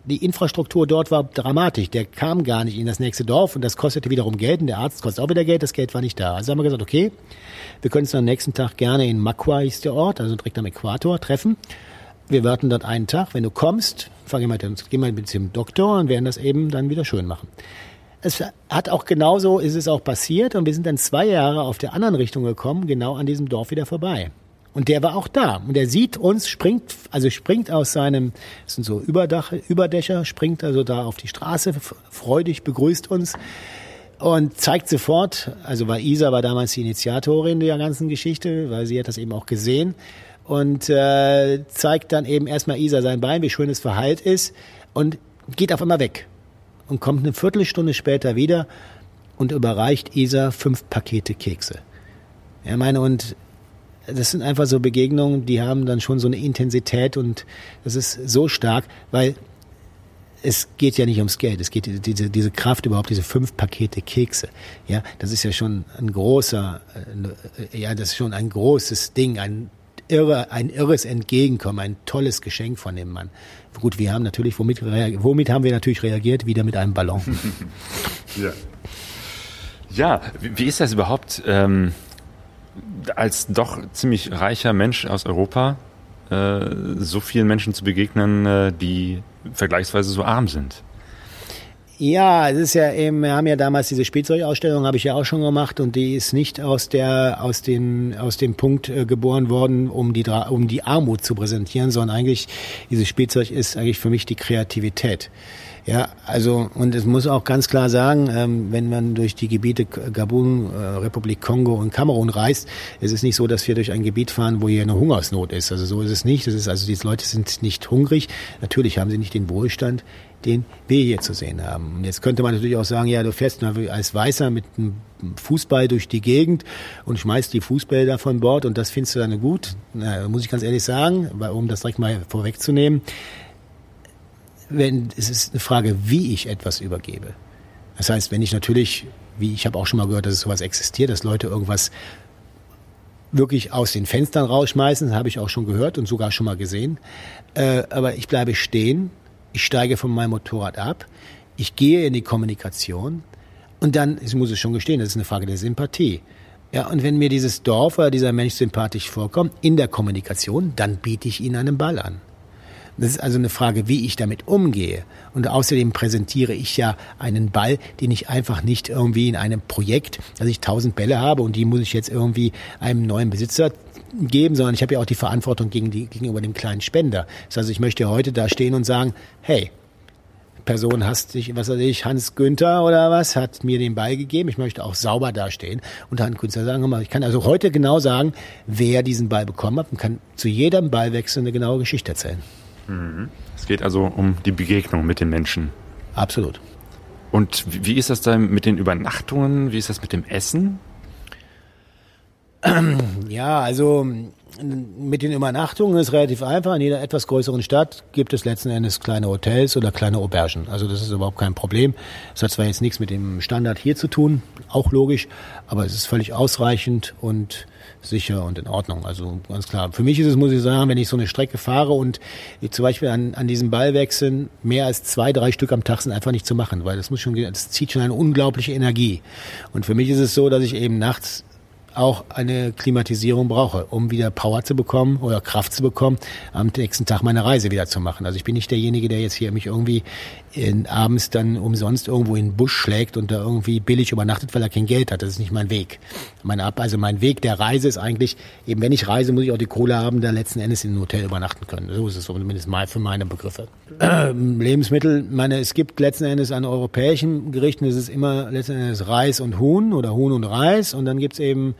die Infrastruktur dort war dramatisch. Der kam gar nicht in das nächste Dorf und das kostete wiederum Geld und der Arzt kostet auch wieder Geld, das Geld war nicht da. Also haben wir gesagt, okay, wir können uns am nächsten Tag gerne in Makwa ist der Ort, also direkt am Äquator, treffen. Wir warten dort einen Tag. Wenn du kommst, fangen wir mit, gehen wir mit dem Doktor und werden das eben dann wieder schön machen. Es hat auch genauso, ist es auch passiert und wir sind dann zwei Jahre auf der anderen Richtung gekommen, genau an diesem Dorf wieder vorbei. Und der war auch da. Und der sieht uns, springt, also springt aus seinem, das sind so Überdach, Überdächer, springt also da auf die Straße, freudig begrüßt uns und zeigt sofort, also weil Isa war damals die Initiatorin der ganzen Geschichte, weil sie hat das eben auch gesehen und äh, zeigt dann eben erstmal Isa sein Bein, wie schön es verheilt ist und geht auf einmal weg und kommt eine Viertelstunde später wieder und überreicht Isa fünf Pakete Kekse. Er meine, und das sind einfach so Begegnungen, die haben dann schon so eine Intensität und das ist so stark, weil es geht ja nicht ums Geld, es geht diese, diese Kraft überhaupt, diese fünf Pakete Kekse. Ja, das ist ja schon ein großer, äh, ja, das ist schon ein großes Ding, ein irre, ein irres Entgegenkommen, ein tolles Geschenk von dem Mann. Gut, wir haben natürlich, womit, womit haben wir natürlich reagiert? Wieder mit einem Ballon. ja. Ja, wie ist das überhaupt? Ähm als doch ziemlich reicher Mensch aus Europa äh, so vielen Menschen zu begegnen, äh, die vergleichsweise so arm sind. Ja, es ist ja eben, wir haben ja damals diese Spielzeugausstellung, habe ich ja auch schon gemacht und die ist nicht aus der aus den aus dem Punkt äh, geboren worden, um die um die Armut zu präsentieren, sondern eigentlich dieses Spielzeug ist eigentlich für mich die Kreativität. Ja, also und es muss auch ganz klar sagen, ähm, wenn man durch die Gebiete Gabun, äh, Republik Kongo und Kamerun reist, es ist nicht so, dass wir durch ein Gebiet fahren, wo hier eine Hungersnot ist. Also so ist es nicht. Das ist also diese Leute sind nicht hungrig. Natürlich haben sie nicht den Wohlstand, den wir hier zu sehen haben. Und jetzt könnte man natürlich auch sagen, ja, du fährst als Weißer mit einem Fußball durch die Gegend und schmeißt die Fußbälle von Bord und das findest du dann gut. Na, muss ich ganz ehrlich sagen, um das direkt mal vorwegzunehmen wenn es ist eine Frage, wie ich etwas übergebe. Das heißt, wenn ich natürlich, wie ich habe auch schon mal gehört, dass es sowas existiert, dass Leute irgendwas wirklich aus den Fenstern rausschmeißen, habe ich auch schon gehört und sogar schon mal gesehen. Äh, aber ich bleibe stehen, ich steige von meinem Motorrad ab, ich gehe in die Kommunikation und dann, ich muss es schon gestehen, das ist eine Frage der Sympathie. Ja, und wenn mir dieses Dorf oder dieser Mensch sympathisch vorkommt in der Kommunikation, dann biete ich ihn einen Ball an. Das ist also eine Frage, wie ich damit umgehe. Und außerdem präsentiere ich ja einen Ball, den ich einfach nicht irgendwie in einem Projekt, dass ich tausend Bälle habe und die muss ich jetzt irgendwie einem neuen Besitzer geben, sondern ich habe ja auch die Verantwortung gegen die, gegenüber dem kleinen Spender. Das heißt, ich möchte heute da stehen und sagen, hey, Person hast dich, was weiß ich, Hans Günther oder was, hat mir den Ball gegeben. Ich möchte auch sauber dastehen. Und Hans Günther sagen, ich kann also heute genau sagen, wer diesen Ball bekommen hat und kann zu jedem Ballwechsel eine genaue Geschichte erzählen. Es geht also um die Begegnung mit den Menschen. Absolut. Und wie ist das dann mit den Übernachtungen? Wie ist das mit dem Essen? Ja, also mit den Übernachtungen ist relativ einfach. In jeder etwas größeren Stadt gibt es letzten Endes kleine Hotels oder kleine Aubergen. Also das ist überhaupt kein Problem. Das hat zwar jetzt nichts mit dem Standard hier zu tun, auch logisch, aber es ist völlig ausreichend und sicher und in Ordnung. Also ganz klar. Für mich ist es, muss ich sagen, wenn ich so eine Strecke fahre und zum Beispiel an, an diesem Ballwechseln mehr als zwei, drei Stück am Tag sind einfach nicht zu machen, weil das muss schon, das zieht schon eine unglaubliche Energie. Und für mich ist es so, dass ich eben nachts auch eine Klimatisierung brauche, um wieder Power zu bekommen oder Kraft zu bekommen, am nächsten Tag meine Reise wieder zu machen. Also ich bin nicht derjenige, der jetzt hier mich irgendwie in, abends dann umsonst irgendwo in den Busch schlägt und da irgendwie billig übernachtet, weil er kein Geld hat. Das ist nicht mein Weg. Meine Ab also mein Weg der Reise ist eigentlich, eben wenn ich reise, muss ich auch die Kohle haben, da letzten Endes in einem Hotel übernachten können. So ist es zumindest mal für meine Begriffe. Lebensmittel, meine, es gibt letzten Endes an europäischen Gerichten, es ist immer letzten Endes Reis und Huhn oder Huhn und Reis und dann gibt's eben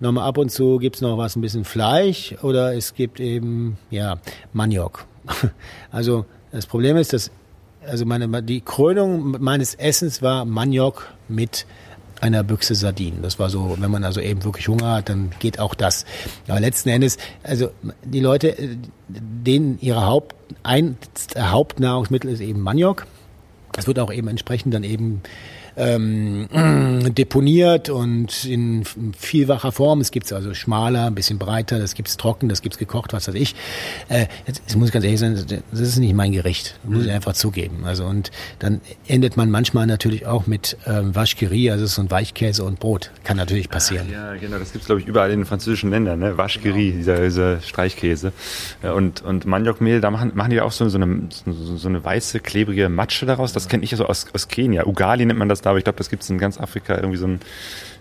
nochmal ab und zu gibt's noch was, ein bisschen Fleisch oder es gibt eben, ja, Maniok. Also das Problem ist, dass also meine, die Krönung meines Essens war Maniok mit einer Büchse Sardinen. Das war so, wenn man also eben wirklich Hunger hat, dann geht auch das. Aber letzten Endes, also die Leute, denen ihre Haupt, ein Hauptnahrungsmittel ist eben Maniok. Es wird auch eben entsprechend dann eben ähm, deponiert und in vielfacher Form. Es gibt es also schmaler, ein bisschen breiter, das gibt es trocken, das gibt es gekocht, was weiß ich. Äh, das muss ich ganz ehrlich sein, das ist nicht mein Gericht, das muss ich einfach zugeben. Also und dann endet man manchmal natürlich auch mit ähm, Waschkerie, also so ein Weichkäse und Brot. Kann natürlich passieren. Ja, genau, das gibt es glaube ich überall in den französischen Ländern, ne? Waschkerie, genau. dieser, dieser Streichkäse. Und, und Maniokmehl, da machen, machen die auch so, so, eine, so, so eine weiße, klebrige Matsche daraus. Das kenne ich so aus, aus Kenia. Ugali nennt man das da, aber ich glaube, das gibt es in ganz Afrika irgendwie so ein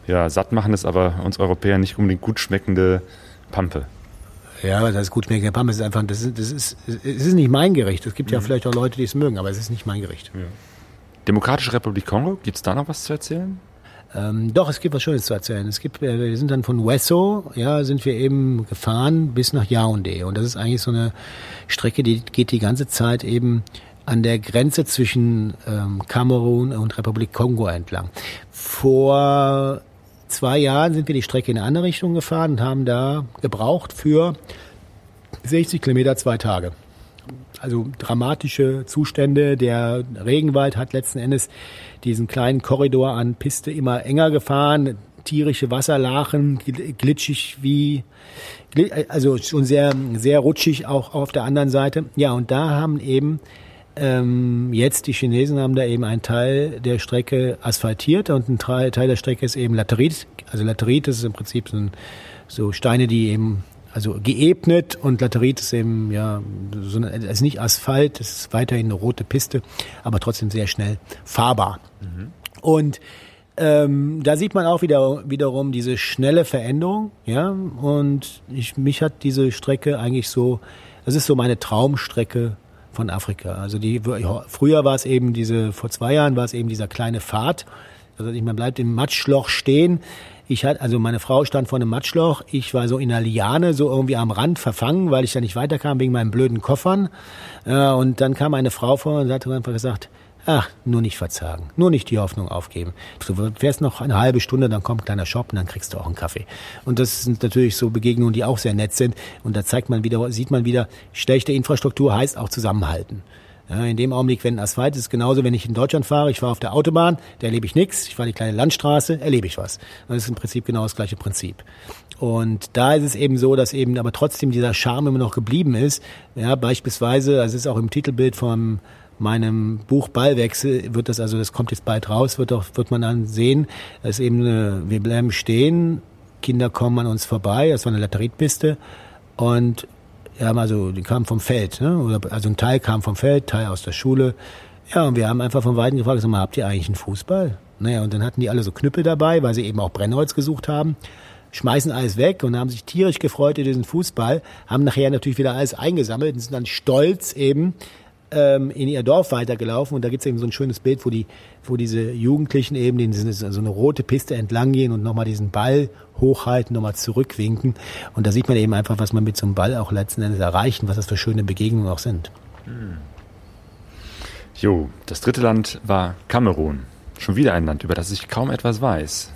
ja, sattmachendes, aber uns Europäer nicht unbedingt gut schmeckende Pampe. Ja, das gut schmeckende Pampe ist einfach, das ist, das ist, es ist nicht mein Gericht. Es gibt mhm. ja vielleicht auch Leute, die es mögen, aber es ist nicht mein Gericht. Ja. Demokratische Republik Kongo, gibt es da noch was zu erzählen? Ähm, doch, es gibt was Schönes zu erzählen. Es gibt, äh, wir sind dann von Wesso, ja, sind wir eben gefahren bis nach Yaoundé. Und das ist eigentlich so eine Strecke, die geht die ganze Zeit eben an der Grenze zwischen ähm, Kamerun und Republik Kongo entlang. Vor zwei Jahren sind wir die Strecke in eine andere Richtung gefahren und haben da gebraucht für 60 Kilometer zwei Tage. Also dramatische Zustände. Der Regenwald hat letzten Endes diesen kleinen Korridor an Piste immer enger gefahren. Tierische Wasserlachen, glitschig wie, also schon sehr, sehr rutschig auch auf der anderen Seite. Ja, und da haben eben ähm, jetzt, die Chinesen haben da eben einen Teil der Strecke asphaltiert und ein Teil der Strecke ist eben Laterit. Also Laterit ist im Prinzip so, ein, so Steine, die eben also geebnet und Laterit ist eben ja so eine, ist nicht Asphalt, es ist weiterhin eine rote Piste, aber trotzdem sehr schnell fahrbar. Mhm. Und ähm, da sieht man auch wieder wiederum diese schnelle Veränderung, ja. Und ich, mich hat diese Strecke eigentlich so, das ist so meine Traumstrecke von Afrika. Also die früher war es eben diese, vor zwei Jahren war es eben dieser kleine Pfad. Also man bleibt im Matschloch stehen. Ich hatte, also meine Frau stand vor einem Matschloch. Ich war so in einer Liane, so irgendwie am Rand verfangen, weil ich da nicht weiterkam wegen meinen blöden Koffern. Und dann kam eine Frau vor und hat einfach gesagt, Ach, nur nicht verzagen, nur nicht die Hoffnung aufgeben. Du fährst noch eine halbe Stunde, dann kommt ein kleiner Shop und dann kriegst du auch einen Kaffee. Und das sind natürlich so Begegnungen, die auch sehr nett sind. Und da zeigt man wieder, sieht man wieder, schlechte Infrastruktur heißt auch zusammenhalten. Ja, in dem Augenblick, wenn Asphalt ist, genauso, wenn ich in Deutschland fahre, ich fahre auf der Autobahn, da erlebe ich nichts. Ich fahre die kleine Landstraße, erlebe ich was. Das ist im Prinzip genau das gleiche Prinzip. Und da ist es eben so, dass eben aber trotzdem dieser Charme immer noch geblieben ist. Ja, beispielsweise, das ist auch im Titelbild vom meinem Buch Ballwechsel wird das also, das kommt jetzt bald raus, wird auch, wird man dann sehen, dass eben eine, wir bleiben stehen, Kinder kommen an uns vorbei, das war eine Lateritpiste und wir haben also, die kamen vom Feld, ne? Also ein Teil kam vom Feld, Teil aus der Schule. Ja, und wir haben einfach von Weitem gefragt, sag mal, habt ihr eigentlich einen Fußball? Naja, und dann hatten die alle so Knüppel dabei, weil sie eben auch Brennholz gesucht haben schmeißen alles weg und haben sich tierisch gefreut über diesen Fußball, haben nachher natürlich wieder alles eingesammelt und sind dann stolz eben ähm, in ihr Dorf weitergelaufen und da gibt's eben so ein schönes Bild, wo die, wo diese Jugendlichen eben den, so eine rote Piste entlang gehen und nochmal diesen Ball hochhalten, nochmal zurückwinken. Und da sieht man eben einfach, was man mit so einem Ball auch letzten Endes erreichen, was das für schöne Begegnungen auch sind. Hm. Jo, das dritte Land war Kamerun. Schon wieder ein Land, über das ich kaum etwas weiß.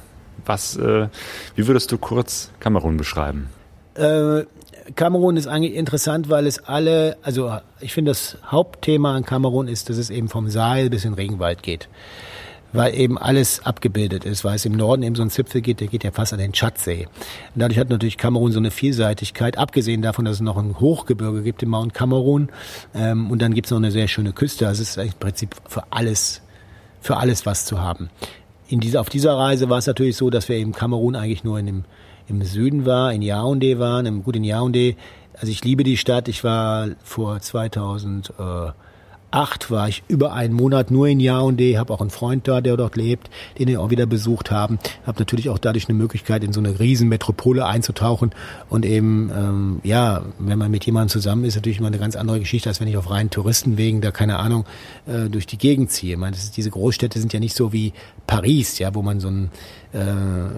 Was, äh, wie würdest du kurz Kamerun beschreiben? Äh, Kamerun ist eigentlich interessant, weil es alle, also ich finde das Hauptthema an Kamerun ist, dass es eben vom Sahel bis in den Regenwald geht. Weil eben alles abgebildet ist, weil es im Norden eben so ein Zipfel geht, der geht ja fast an den Tschadsee. Und dadurch hat natürlich Kamerun so eine Vielseitigkeit, abgesehen davon, dass es noch ein Hochgebirge gibt im Mount Kamerun. Ähm, und dann gibt es noch eine sehr schöne Küste. Also es ist im Prinzip für alles, für alles was zu haben. In dieser, auf dieser Reise war es natürlich so, dass wir eben Kamerun eigentlich nur in dem im Süden war, in Yaoundé waren, gut in Yaoundé. Also ich liebe die Stadt. Ich war vor 2000 äh, acht war ich über einen Monat nur in Yaoundé, habe auch einen Freund da, der dort lebt, den wir auch wieder besucht haben. Habe natürlich auch dadurch eine Möglichkeit, in so eine Riesenmetropole einzutauchen und eben, ähm, ja, wenn man mit jemandem zusammen ist, natürlich immer eine ganz andere Geschichte, als wenn ich auf reinen Touristenwegen da, keine Ahnung, äh, durch die Gegend ziehe. Ich meine, ist, diese Großstädte sind ja nicht so wie Paris, ja, wo man so ein äh,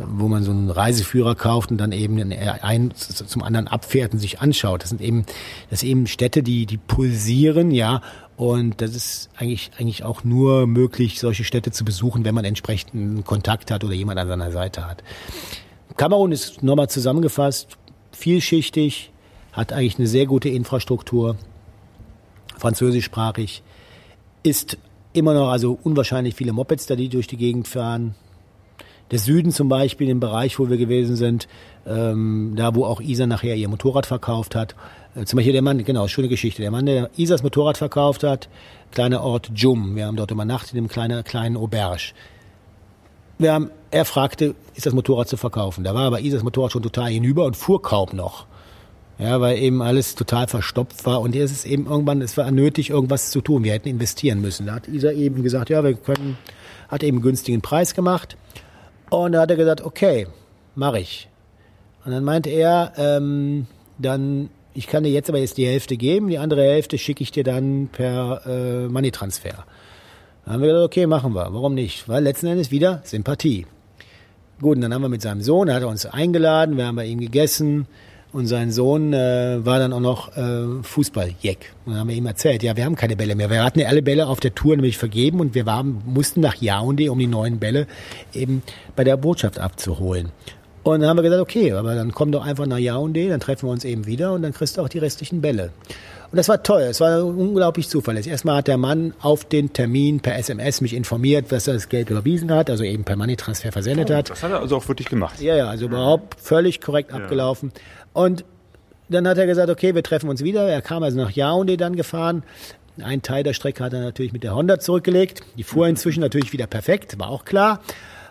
wo man so einen Reiseführer kauft und dann eben ein zum anderen abfährt und sich anschaut. Das sind eben, das sind eben Städte, die, die pulsieren, ja, und das ist eigentlich, eigentlich auch nur möglich, solche Städte zu besuchen, wenn man entsprechenden Kontakt hat oder jemand an seiner Seite hat. Kamerun ist nochmal zusammengefasst, vielschichtig, hat eigentlich eine sehr gute Infrastruktur, französischsprachig, ist immer noch also unwahrscheinlich viele Mopeds da, die durch die Gegend fahren. Der Süden zum Beispiel, im Bereich, wo wir gewesen sind, ähm, da wo auch Isa nachher ihr Motorrad verkauft hat, äh, zum Beispiel der Mann, genau, schöne Geschichte. Der Mann, der Isas Motorrad verkauft hat, kleiner Ort Jum. Wir haben dort übernachtet in einem kleinen, kleinen Auberge. Wir haben, er fragte, ist das Motorrad zu verkaufen? Da war aber Isas Motorrad schon total hinüber und fuhr kaum noch. Ja, weil eben alles total verstopft war und es ist eben irgendwann, es war nötig, irgendwas zu tun. Wir hätten investieren müssen. Da hat Isa eben gesagt, ja, wir können, hat eben einen günstigen Preis gemacht. Und da hat er gesagt, okay, mache ich. Und dann meinte er, ähm, dann ich kann dir jetzt aber jetzt die Hälfte geben, die andere Hälfte schicke ich dir dann per äh, Money Transfer. Dann haben wir gesagt, okay, machen wir. Warum nicht? Weil letzten Endes wieder Sympathie. Gut, und dann haben wir mit seinem Sohn, er hat uns eingeladen, wir haben bei ihm gegessen und sein Sohn äh, war dann auch noch äh, Fußball-Jeck. Und dann haben wir ihm erzählt, ja, wir haben keine Bälle mehr. Wir hatten ja alle Bälle auf der Tour nämlich vergeben und wir waren, mussten nach Yaoundé, um die neuen Bälle eben bei der Botschaft abzuholen. Und dann haben wir gesagt, okay, aber dann komm doch einfach nach Yaoundé, dann treffen wir uns eben wieder und dann kriegst du auch die restlichen Bälle. Und das war toll, es war unglaublich zuverlässig. Erstmal hat der Mann auf den Termin per SMS mich informiert, dass er das Geld überwiesen hat, also eben per Money-Transfer versendet oh, hat. Das hat er also auch wirklich gemacht. Ja, ja, also überhaupt völlig korrekt ja. abgelaufen. Und dann hat er gesagt, okay, wir treffen uns wieder. Er kam also nach Yaoundé dann gefahren. Ein Teil der Strecke hat er natürlich mit der Honda zurückgelegt. Die fuhr inzwischen natürlich wieder perfekt, war auch klar.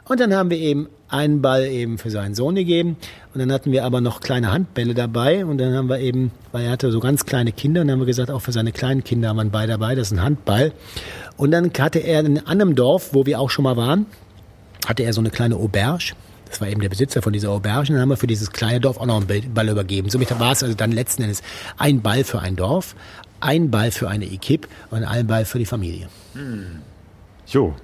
Und dann haben wir eben einen Ball eben für seinen Sohn gegeben. Und dann hatten wir aber noch kleine Handbälle dabei. Und dann haben wir eben, weil er hatte so ganz kleine Kinder, und dann haben wir gesagt, auch für seine kleinen Kinder haben wir einen Ball dabei. Das ist ein Handball. Und dann hatte er in einem Dorf, wo wir auch schon mal waren, hatte er so eine kleine Auberge. Das war eben der Besitzer von dieser Auberge. Dann haben wir für dieses kleine Dorf auch noch einen Ball übergeben. Somit war es also dann letzten Endes ein Ball für ein Dorf, ein Ball für eine Equipe und ein Ball für die Familie. Hm. Jo,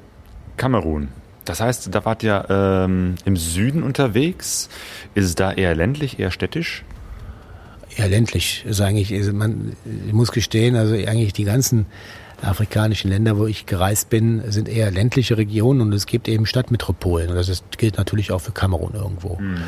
Kamerun. Das heißt, da wart ihr ähm, im Süden unterwegs. Ist es da eher ländlich, eher städtisch? Eher ländlich. Ist eigentlich, ist man, ich muss gestehen, also eigentlich die ganzen afrikanischen Länder, wo ich gereist bin, sind eher ländliche Regionen und es gibt eben Stadtmetropolen. Und das ist, gilt natürlich auch für Kamerun irgendwo. Hm.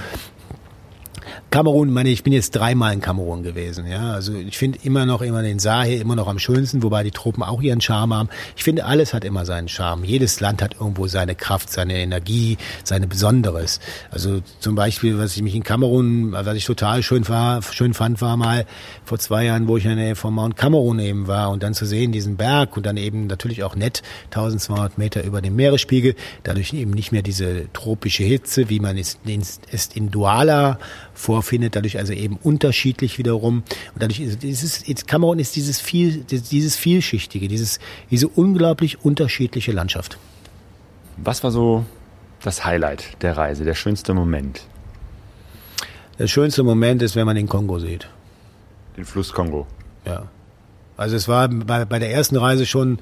Kamerun, meine ich bin jetzt dreimal in Kamerun gewesen. Ja, also ich finde immer noch immer den Sahel immer noch am schönsten, wobei die Tropen auch ihren Charme haben. Ich finde alles hat immer seinen Charme. Jedes Land hat irgendwo seine Kraft, seine Energie, seine Besonderes. Also zum Beispiel, was ich mich in Kamerun, was ich total schön war, schön fand, war mal vor zwei Jahren, wo ich in der Nähe von Mount Kamerun eben war und dann zu sehen diesen Berg und dann eben natürlich auch nett 1200 Meter über dem Meeresspiegel, dadurch eben nicht mehr diese tropische Hitze, wie man es in Douala vorfindet, dadurch also eben unterschiedlich wiederum. Und dadurch ist dieses, Kamerun ist dieses viel, dieses vielschichtige, dieses, diese unglaublich unterschiedliche Landschaft. Was war so das Highlight der Reise, der schönste Moment? Der schönste Moment ist, wenn man den Kongo sieht. Den Fluss Kongo. Ja. Also es war bei, bei der ersten Reise schon,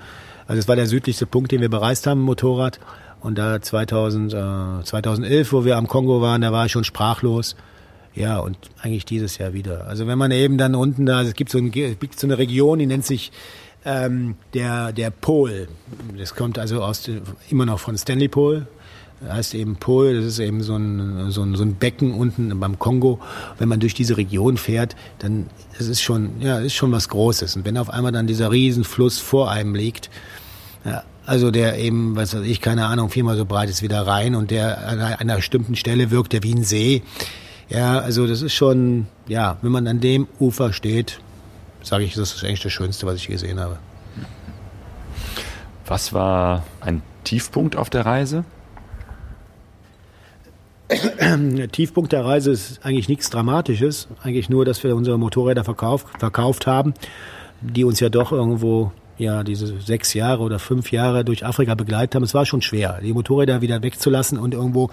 also es war der südlichste Punkt, den wir bereist haben, Motorrad. Und da 2000, äh, 2011, wo wir am Kongo waren, da war ich schon sprachlos. Ja, und eigentlich dieses Jahr wieder. Also wenn man eben dann unten da, es gibt so, ein, es gibt so eine Region, die nennt sich ähm, der, der Pol. Das kommt also aus, immer noch von Stanley Pol. Heißt eben Pol, das ist eben so ein, so, ein, so ein Becken unten beim Kongo. Wenn man durch diese Region fährt, dann ist schon, ja, ist schon was Großes. Und wenn auf einmal dann dieser Riesenfluss vor einem liegt, ja, also der eben, was weiß ich, keine Ahnung, viermal so breit ist wieder rein und der an einer bestimmten Stelle wirkt der wie ein See, ja, also das ist schon, ja, wenn man an dem Ufer steht, sage ich, das ist eigentlich das Schönste, was ich gesehen habe. Was war ein Tiefpunkt auf der Reise? Der Tiefpunkt der Reise ist eigentlich nichts Dramatisches. Eigentlich nur, dass wir unsere Motorräder verkauft, verkauft haben, die uns ja doch irgendwo ja diese sechs Jahre oder fünf Jahre durch Afrika begleitet haben. Es war schon schwer, die Motorräder wieder wegzulassen und irgendwo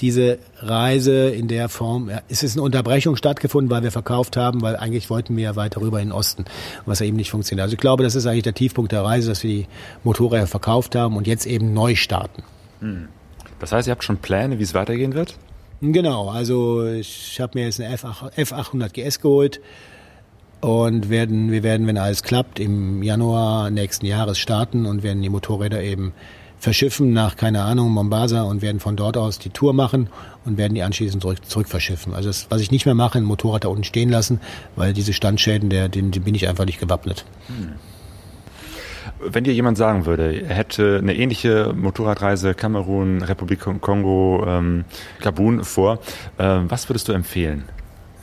diese Reise in der Form, ja, es ist eine Unterbrechung stattgefunden, weil wir verkauft haben, weil eigentlich wollten wir ja weiter rüber in den Osten, was ja eben nicht funktioniert. Also ich glaube, das ist eigentlich der Tiefpunkt der Reise, dass wir die Motorräder verkauft haben und jetzt eben neu starten. Hm. Das heißt, ihr habt schon Pläne, wie es weitergehen wird? Genau, also ich habe mir jetzt eine F800 GS geholt und werden, wir werden, wenn alles klappt, im Januar nächsten Jahres starten und werden die Motorräder eben verschiffen nach, keine Ahnung, Mombasa und werden von dort aus die Tour machen und werden die anschließend zurück, zurück verschiffen. Also das, was ich nicht mehr mache, ein Motorrad da unten stehen lassen, weil diese Standschäden, der, den, den bin ich einfach nicht gewappnet. Hm. Wenn dir jemand sagen würde, er hätte eine ähnliche Motorradreise Kamerun, Republik Kongo, ähm, Gabun vor, äh, was würdest du empfehlen?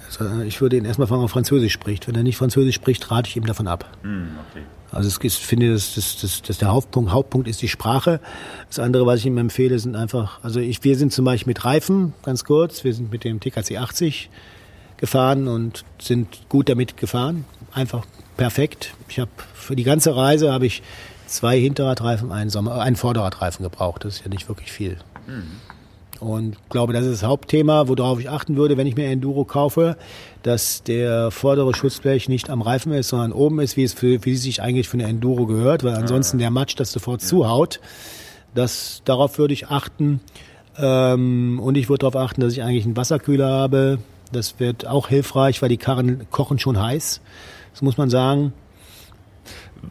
Also ich würde ihn erstmal fragen, ob er Französisch spricht. Wenn er nicht Französisch spricht, rate ich ihm davon ab. Mm, okay. Also ich finde, dass das, das, das der Hauptpunkt, Hauptpunkt ist die Sprache. Das andere, was ich ihm empfehle, sind einfach, also ich, wir sind zum Beispiel mit Reifen, ganz kurz, wir sind mit dem TKC 80 gefahren und sind gut damit gefahren. Einfach perfekt. Ich habe für die ganze Reise habe ich zwei Hinterradreifen, einen, Sommer, einen Vorderradreifen gebraucht. Das ist ja nicht wirklich viel. Mhm. Und glaube, das ist das Hauptthema, worauf ich achten würde, wenn ich mir Enduro kaufe, dass der vordere Schutzblech nicht am Reifen ist, sondern oben ist, wie es für, wie es sich eigentlich für eine Enduro gehört, weil ansonsten der Matsch das sofort zuhaut. Das, darauf würde ich achten. Ähm, und ich würde darauf achten, dass ich eigentlich einen Wasserkühler habe. Das wird auch hilfreich, weil die Karren kochen schon heiß. Das muss man sagen.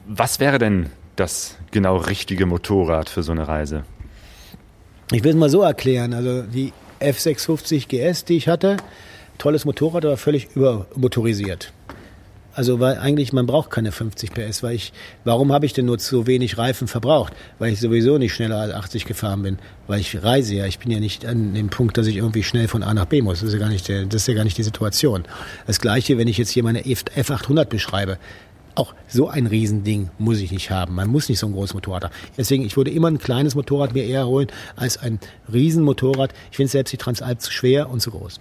Was wäre denn das genau richtige Motorrad für so eine Reise? Ich will es mal so erklären. Also die F650 GS, die ich hatte, tolles Motorrad, aber völlig übermotorisiert. Also weil eigentlich man braucht keine 50 PS, weil ich warum habe ich denn nur so wenig Reifen verbraucht? Weil ich sowieso nicht schneller als 80 gefahren bin, weil ich reise ja, ich bin ja nicht an dem Punkt, dass ich irgendwie schnell von A nach B muss. Das ist ja gar nicht der, das ist ja gar nicht die Situation. Das gleiche, wenn ich jetzt hier meine F800 beschreibe, auch so ein Riesending muss ich nicht haben. Man muss nicht so ein großes Motorrad haben. Deswegen, ich würde immer ein kleines Motorrad mir eher holen als ein Riesenmotorrad. Ich finde selbst die Transalp zu schwer und zu groß.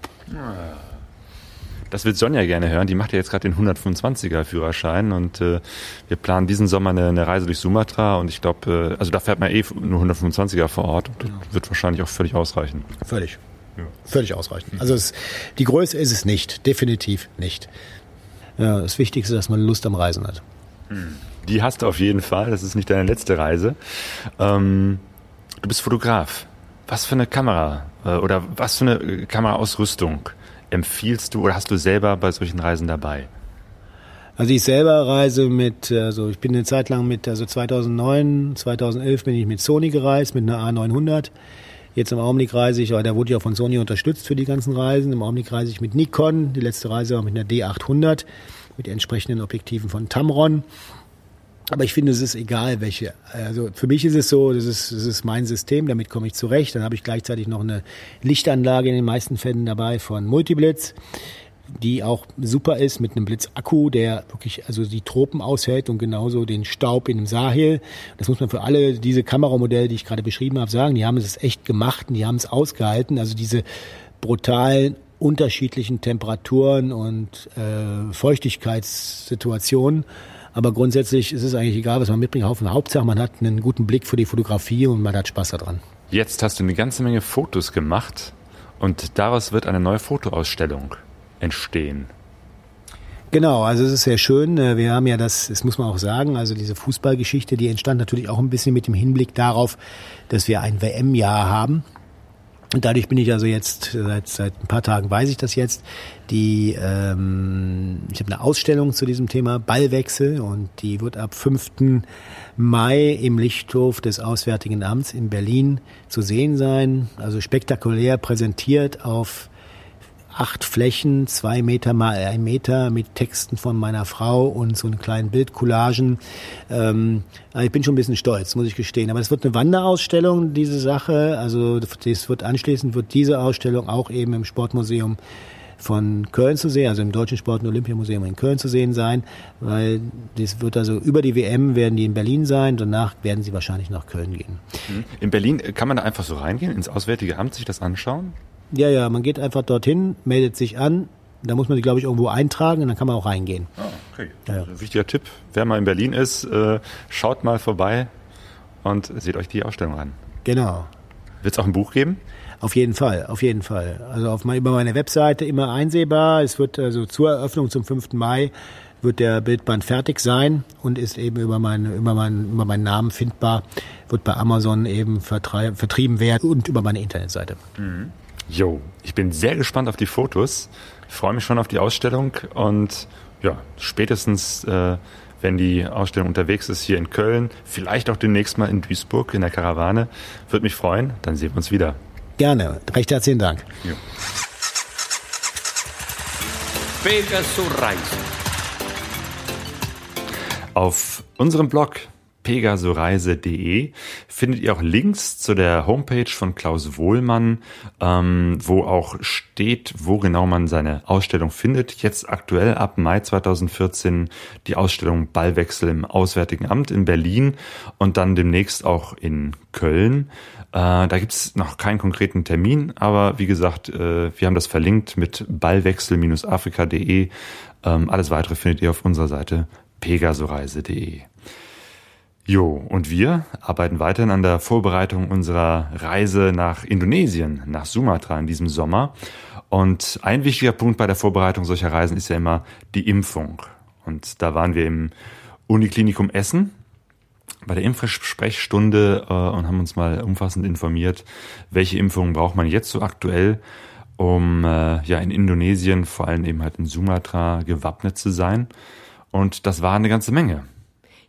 Das wird Sonja gerne hören. Die macht ja jetzt gerade den 125er Führerschein und äh, wir planen diesen Sommer eine, eine Reise durch Sumatra und ich glaube, äh, also da fährt man eh nur 125er vor Ort und das genau. wird wahrscheinlich auch völlig ausreichen. Völlig. Ja. Völlig ausreichend. Also es, die Größe ist es nicht, definitiv nicht. Ja, das Wichtigste ist, dass man Lust am Reisen hat. Hm. Die hast du auf jeden Fall. Das ist nicht deine letzte Reise. Ähm, du bist Fotograf. Was für eine Kamera äh, oder was für eine Kameraausrüstung empfiehlst du oder hast du selber bei solchen Reisen dabei? Also ich selber reise mit, also ich bin eine Zeit lang mit, also 2009, 2011 bin ich mit Sony gereist, mit einer A900. Jetzt im Augenblick reise ich, da wurde ja von Sony unterstützt für die ganzen Reisen. Im Augenblick reise ich mit Nikon. Die letzte Reise war mit einer D800 mit entsprechenden Objektiven von Tamron. Aber ich finde, es ist egal, welche. Also für mich ist es so, das ist, das ist mein System, damit komme ich zurecht. Dann habe ich gleichzeitig noch eine Lichtanlage in den meisten Fällen dabei von Multiblitz die auch super ist mit einem Blitzakku, der wirklich also die Tropen aushält und genauso den Staub in dem Sahel. Das muss man für alle diese Kameramodelle, die ich gerade beschrieben habe, sagen. Die haben es echt gemacht und die haben es ausgehalten. Also diese brutalen unterschiedlichen Temperaturen und äh, Feuchtigkeitssituationen. Aber grundsätzlich ist es eigentlich egal, was man mitbringt. Hauptsache, man hat einen guten Blick für die Fotografie und man hat Spaß daran. Jetzt hast du eine ganze Menge Fotos gemacht und daraus wird eine neue Fotoausstellung entstehen. Genau, also es ist sehr schön. Äh, wir haben ja das, das muss man auch sagen, also diese Fußballgeschichte, die entstand natürlich auch ein bisschen mit dem Hinblick darauf, dass wir ein WM-Jahr haben. Und dadurch bin ich also jetzt, seit, seit ein paar Tagen weiß ich das jetzt, die, ähm, ich habe eine Ausstellung zu diesem Thema Ballwechsel und die wird ab 5. Mai im Lichthof des Auswärtigen Amts in Berlin zu sehen sein. Also spektakulär präsentiert auf acht Flächen, zwei Meter mal ein Meter mit Texten von meiner Frau und so einen kleinen Bildcollagen. Ähm, ich bin schon ein bisschen stolz, muss ich gestehen. Aber es wird eine Wanderausstellung, diese Sache. Also das wird anschließend wird diese Ausstellung auch eben im Sportmuseum von Köln zu sehen, also im Deutschen Sport- und Olympiamuseum in Köln zu sehen sein, weil das wird also über die WM werden die in Berlin sein, danach werden sie wahrscheinlich nach Köln gehen. Mhm. In Berlin kann man da einfach so reingehen, ins Auswärtige Amt sich das anschauen? Ja, ja, man geht einfach dorthin, meldet sich an. Da muss man sich, glaube ich, irgendwo eintragen und dann kann man auch reingehen. Ah, okay. Ja, ja. Wichtiger Tipp, wer mal in Berlin ist, äh, schaut mal vorbei und seht euch die Ausstellung an. Genau. Wird es auch ein Buch geben? Auf jeden Fall, auf jeden Fall. Also auf mein, über meine Webseite immer einsehbar. Es wird also zur Eröffnung zum 5. Mai wird der Bildband fertig sein und ist eben über, meine, über, meinen, über meinen Namen findbar wird bei Amazon eben vertrieben werden und über meine Internetseite. Mhm. Jo, ich bin sehr gespannt auf die Fotos, ich freue mich schon auf die Ausstellung und ja, spätestens äh, wenn die Ausstellung unterwegs ist hier in Köln, vielleicht auch demnächst mal in Duisburg in der Karawane. Würde mich freuen, dann sehen wir uns wieder. Gerne, recht herzlichen Dank. Jo. Pegasus Reisen. Auf unserem Blog pegasoreise.de findet ihr auch Links zu der Homepage von Klaus Wohlmann, ähm, wo auch steht, wo genau man seine Ausstellung findet. Jetzt aktuell ab Mai 2014 die Ausstellung Ballwechsel im Auswärtigen Amt in Berlin und dann demnächst auch in Köln. Äh, da gibt's noch keinen konkreten Termin, aber wie gesagt, äh, wir haben das verlinkt mit ballwechsel-afrika.de. Ähm, alles weitere findet ihr auf unserer Seite pegasoreise.de. Jo, und wir arbeiten weiterhin an der Vorbereitung unserer Reise nach Indonesien, nach Sumatra in diesem Sommer. Und ein wichtiger Punkt bei der Vorbereitung solcher Reisen ist ja immer die Impfung. Und da waren wir im Uniklinikum Essen bei der Impfsprechstunde äh, und haben uns mal umfassend informiert, welche Impfungen braucht man jetzt so aktuell, um äh, ja in Indonesien, vor allem eben halt in Sumatra, gewappnet zu sein. Und das war eine ganze Menge.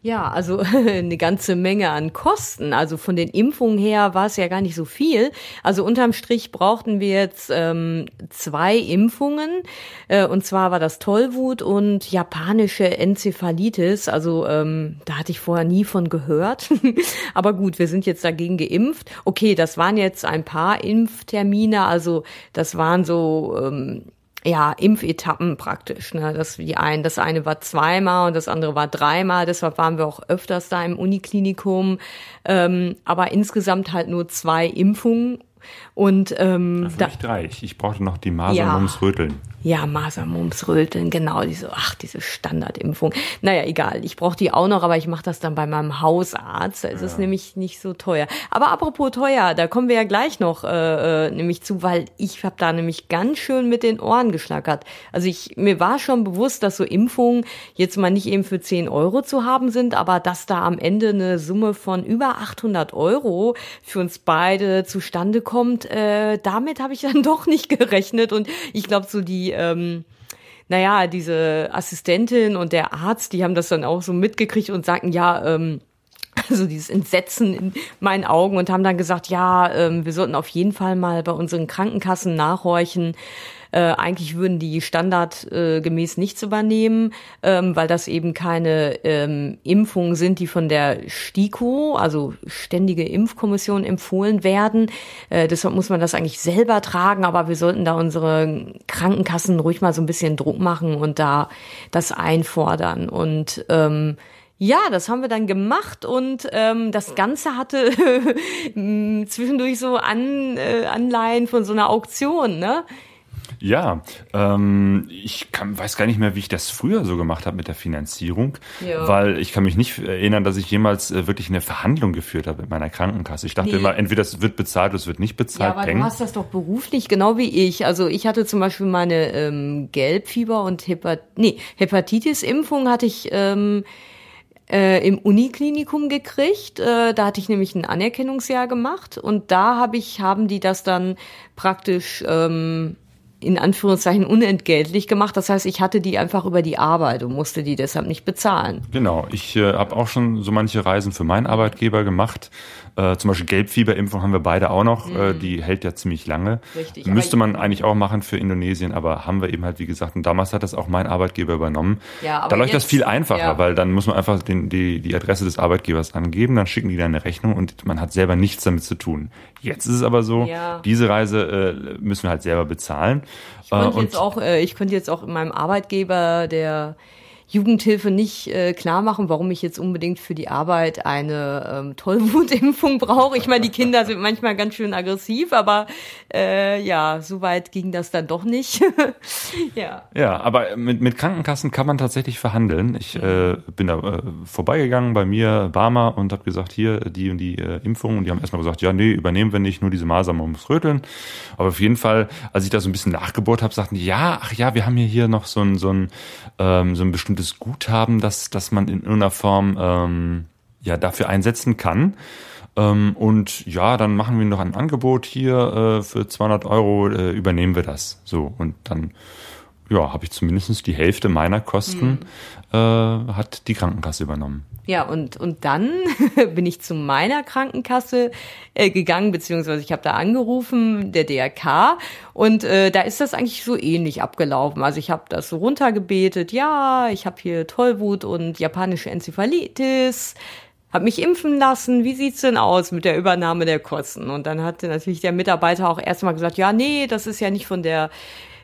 Ja, also eine ganze Menge an Kosten. Also von den Impfungen her war es ja gar nicht so viel. Also unterm Strich brauchten wir jetzt ähm, zwei Impfungen. Äh, und zwar war das Tollwut und japanische Enzephalitis. Also ähm, da hatte ich vorher nie von gehört. Aber gut, wir sind jetzt dagegen geimpft. Okay, das waren jetzt ein paar Impftermine. Also das waren so ähm, ja, Impfetappen praktisch. Ne? Das, die ein, das eine war zweimal und das andere war dreimal. Deshalb waren wir auch öfters da im Uniklinikum. Ähm, aber insgesamt halt nur zwei Impfungen. Und ähm, für da, drei. Ich, ich brauchte noch die Masern ja. ums Röteln. Ja, Masern, Mumps, Röteln, genau, diese, ach, diese Standardimpfung. Naja, egal, ich brauche die auch noch, aber ich mache das dann bei meinem Hausarzt. Da ist ja. es nämlich nicht so teuer. Aber apropos teuer, da kommen wir ja gleich noch äh, äh, nämlich zu, weil ich habe da nämlich ganz schön mit den Ohren geschlackert. Also ich mir war schon bewusst, dass so Impfungen jetzt mal nicht eben für 10 Euro zu haben sind, aber dass da am Ende eine Summe von über 800 Euro für uns beide zustande kommt, äh, damit habe ich dann doch nicht gerechnet. Und ich glaube, so die ähm, naja, diese Assistentin und der Arzt, die haben das dann auch so mitgekriegt und sagten, ja, ähm, also dieses Entsetzen in meinen Augen und haben dann gesagt, ja, ähm, wir sollten auf jeden Fall mal bei unseren Krankenkassen nachhorchen, äh, eigentlich würden die standardgemäß äh, nichts übernehmen, ähm, weil das eben keine ähm, Impfungen sind, die von der STIKO, also Ständige Impfkommission, empfohlen werden. Äh, deshalb muss man das eigentlich selber tragen, aber wir sollten da unsere Krankenkassen ruhig mal so ein bisschen Druck machen und da das einfordern. Und ähm, ja, das haben wir dann gemacht und ähm, das Ganze hatte zwischendurch so An, äh, Anleihen von so einer Auktion, ne? Ja, ähm, ich kann, weiß gar nicht mehr, wie ich das früher so gemacht habe mit der Finanzierung, ja. weil ich kann mich nicht erinnern, dass ich jemals äh, wirklich eine Verhandlung geführt habe mit meiner Krankenkasse. Ich dachte nee. immer, entweder es wird bezahlt oder es wird nicht bezahlt. Ja, aber Peng. du hast das doch beruflich, genau wie ich. Also ich hatte zum Beispiel meine ähm, Gelbfieber und Hepat nee, Hepatitis-Impfung hatte ich ähm, äh, im Uniklinikum gekriegt. Äh, da hatte ich nämlich ein Anerkennungsjahr gemacht und da habe ich, haben die das dann praktisch ähm, in Anführungszeichen unentgeltlich gemacht. Das heißt, ich hatte die einfach über die Arbeit und musste die deshalb nicht bezahlen. Genau, ich äh, habe auch schon so manche Reisen für meinen Arbeitgeber gemacht. Äh, zum Beispiel Gelbfieberimpfung haben wir beide auch noch. Mhm. Äh, die hält ja ziemlich lange. Richtig. Müsste man eigentlich auch machen für Indonesien, aber haben wir eben halt, wie gesagt, und damals hat das auch mein Arbeitgeber übernommen. Ja, aber da läuft jetzt, das viel einfacher, ja. weil dann muss man einfach den, die, die Adresse des Arbeitgebers angeben, dann schicken die dann eine Rechnung und man hat selber nichts damit zu tun. Jetzt ist es aber so, ja. diese Reise äh, müssen wir halt selber bezahlen. Ich könnte, äh, jetzt auch, äh, ich könnte jetzt auch in meinem Arbeitgeber, der Jugendhilfe nicht äh, klar machen, warum ich jetzt unbedingt für die Arbeit eine ähm, Tollwutimpfung brauche. Ich meine, die Kinder sind manchmal ganz schön aggressiv, aber äh, ja, so weit ging das dann doch nicht. ja. Ja, aber mit, mit Krankenkassen kann man tatsächlich verhandeln. Ich äh, bin da äh, vorbeigegangen bei mir, Barmer, und habe gesagt, hier die und die äh, Impfung. Und die haben erstmal gesagt, ja, nee, übernehmen wir nicht, nur diese Masern ums Röteln. Aber auf jeden Fall, als ich da so ein bisschen nachgebohrt habe, sagten die, ja, ach ja, wir haben hier, hier noch so ein, so ein, ähm, so ein bestimmtes bestimmtes Guthaben, das, das man in irgendeiner Form ähm, ja dafür einsetzen kann. Ähm, und ja, dann machen wir noch ein Angebot hier äh, für 200 Euro, äh, übernehmen wir das. So, und dann ja, habe ich zumindest die Hälfte meiner Kosten mhm. äh, hat die Krankenkasse übernommen. Ja, und, und dann bin ich zu meiner Krankenkasse äh, gegangen, beziehungsweise ich habe da angerufen, der DRK, und äh, da ist das eigentlich so ähnlich abgelaufen. Also ich habe das so runtergebetet, ja, ich habe hier Tollwut und japanische Enzephalitis, habe mich impfen lassen, wie sieht's denn aus mit der Übernahme der Kosten? Und dann hatte natürlich der Mitarbeiter auch erstmal gesagt, ja, nee, das ist ja nicht von der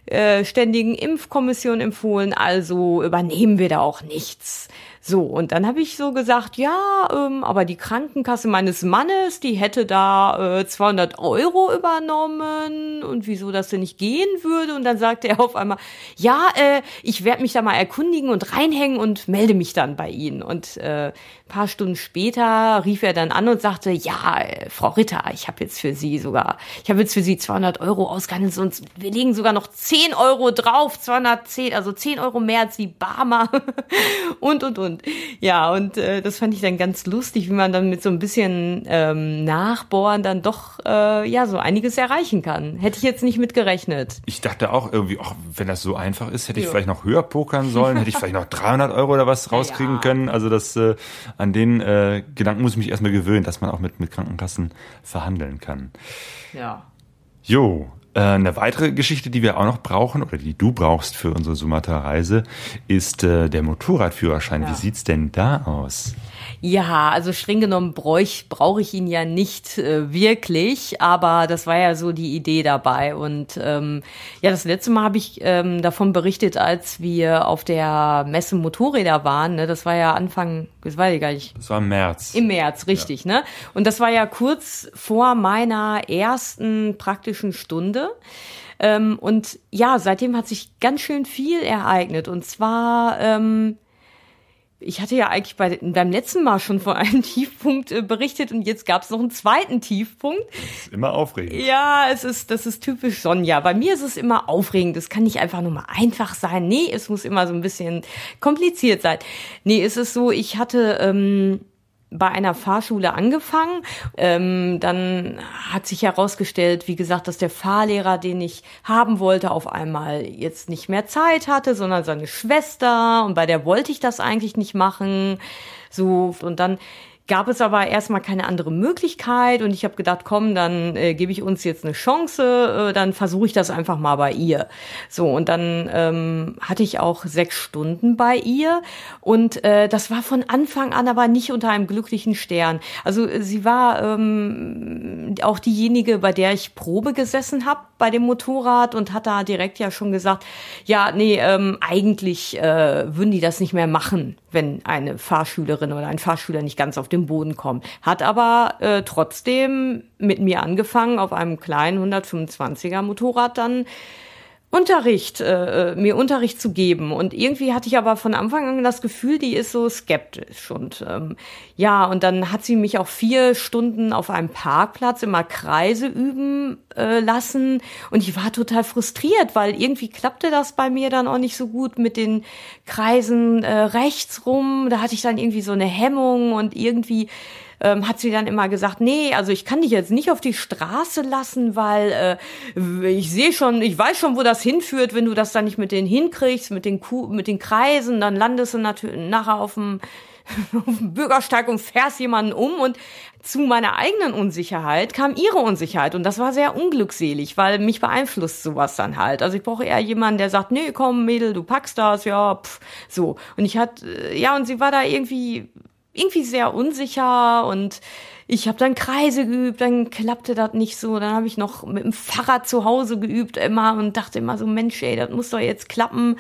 äh, ständigen Impfkommission empfohlen, also übernehmen wir da auch nichts. So, und dann habe ich so gesagt, ja, ähm, aber die Krankenkasse meines Mannes, die hätte da äh, 200 Euro übernommen und wieso das denn nicht gehen würde. Und dann sagte er auf einmal, ja, äh, ich werde mich da mal erkundigen und reinhängen und melde mich dann bei Ihnen. Und äh, paar Stunden später rief er dann an und sagte, ja, äh, Frau Ritter, ich habe jetzt für Sie sogar, ich habe jetzt für Sie 200 Euro ausgehandelt und wir legen sogar noch 10 Euro drauf, 210, also 10 Euro mehr als die Barmer und, und, und und ja, und äh, das fand ich dann ganz lustig, wie man dann mit so ein bisschen ähm, Nachbohren dann doch äh, ja so einiges erreichen kann. Hätte ich jetzt nicht mit gerechnet. Ich dachte auch irgendwie, ach, wenn das so einfach ist, hätte ich jo. vielleicht noch höher pokern sollen, hätte ich vielleicht noch 300 Euro oder was rauskriegen ja. können. Also das äh, an den äh, Gedanken muss ich mich erstmal gewöhnen, dass man auch mit mit Krankenkassen verhandeln kann. Ja. Jo, eine weitere Geschichte, die wir auch noch brauchen oder die du brauchst für unsere Sumatra-Reise, ist äh, der Motorradführerschein. Ja. Wie sieht's denn da aus? Ja, also streng genommen bräuch, brauche ich ihn ja nicht äh, wirklich, aber das war ja so die Idee dabei. Und ähm, ja, das letzte Mal habe ich ähm, davon berichtet, als wir auf der Messe Motorräder waren. Ne? Das war ja Anfang, das weiß ich gar nicht. Das war im März. Im März, richtig, ja. ne? Und das war ja kurz vor meiner ersten praktischen Stunde. Ähm, und ja, seitdem hat sich ganz schön viel ereignet. Und zwar ähm, ich hatte ja eigentlich bei, beim letzten Mal schon von einem Tiefpunkt äh, berichtet und jetzt gab es noch einen zweiten Tiefpunkt. Das ist immer aufregend. Ja, es ist, das ist typisch Sonja. Bei mir ist es immer aufregend. Es kann nicht einfach nur mal einfach sein. Nee, es muss immer so ein bisschen kompliziert sein. Nee, es ist so, ich hatte ähm, bei einer Fahrschule angefangen. Ähm, dann hat sich herausgestellt, wie gesagt, dass der Fahrlehrer, den ich haben wollte, auf einmal jetzt nicht mehr Zeit hatte, sondern seine Schwester. Und bei der wollte ich das eigentlich nicht machen. So, und dann gab es aber erstmal keine andere Möglichkeit und ich habe gedacht, komm, dann äh, gebe ich uns jetzt eine Chance, äh, dann versuche ich das einfach mal bei ihr. So, und dann ähm, hatte ich auch sechs Stunden bei ihr und äh, das war von Anfang an aber nicht unter einem glücklichen Stern. Also sie war ähm, auch diejenige, bei der ich Probe gesessen habe bei dem Motorrad und hat da direkt ja schon gesagt, ja, nee, ähm, eigentlich äh, würden die das nicht mehr machen, wenn eine Fahrschülerin oder ein Fahrschüler nicht ganz auf dem Boden kommt. Hat aber äh, trotzdem mit mir angefangen, auf einem kleinen 125er Motorrad dann Unterricht, äh, äh, mir Unterricht zu geben. Und irgendwie hatte ich aber von Anfang an das Gefühl, die ist so skeptisch. Und ähm, ja, und dann hat sie mich auch vier Stunden auf einem Parkplatz immer Kreise üben äh, lassen. Und ich war total frustriert, weil irgendwie klappte das bei mir dann auch nicht so gut mit den Kreisen äh, rechts rum. Da hatte ich dann irgendwie so eine Hemmung und irgendwie ähm, hat sie dann immer gesagt, nee, also ich kann dich jetzt nicht auf die Straße lassen, weil äh, ich sehe schon, ich weiß schon, wo das hinführt, wenn du das dann nicht mit denen hinkriegst, mit den Kuh, mit den Kreisen, dann landest du natürlich nachher auf dem auf dem Bürgersteig und fährst jemanden um und zu meiner eigenen Unsicherheit kam ihre Unsicherheit und das war sehr unglückselig, weil mich beeinflusst sowas dann halt. Also ich brauche eher jemanden, der sagt, nee, komm Mädel, du packst das, ja, pff, so. Und ich hatte, ja, und sie war da irgendwie irgendwie sehr unsicher und ich habe dann Kreise geübt, dann klappte das nicht so. Dann habe ich noch mit dem Fahrrad zu Hause geübt immer und dachte immer so, Mensch, ey, das muss doch jetzt klappen.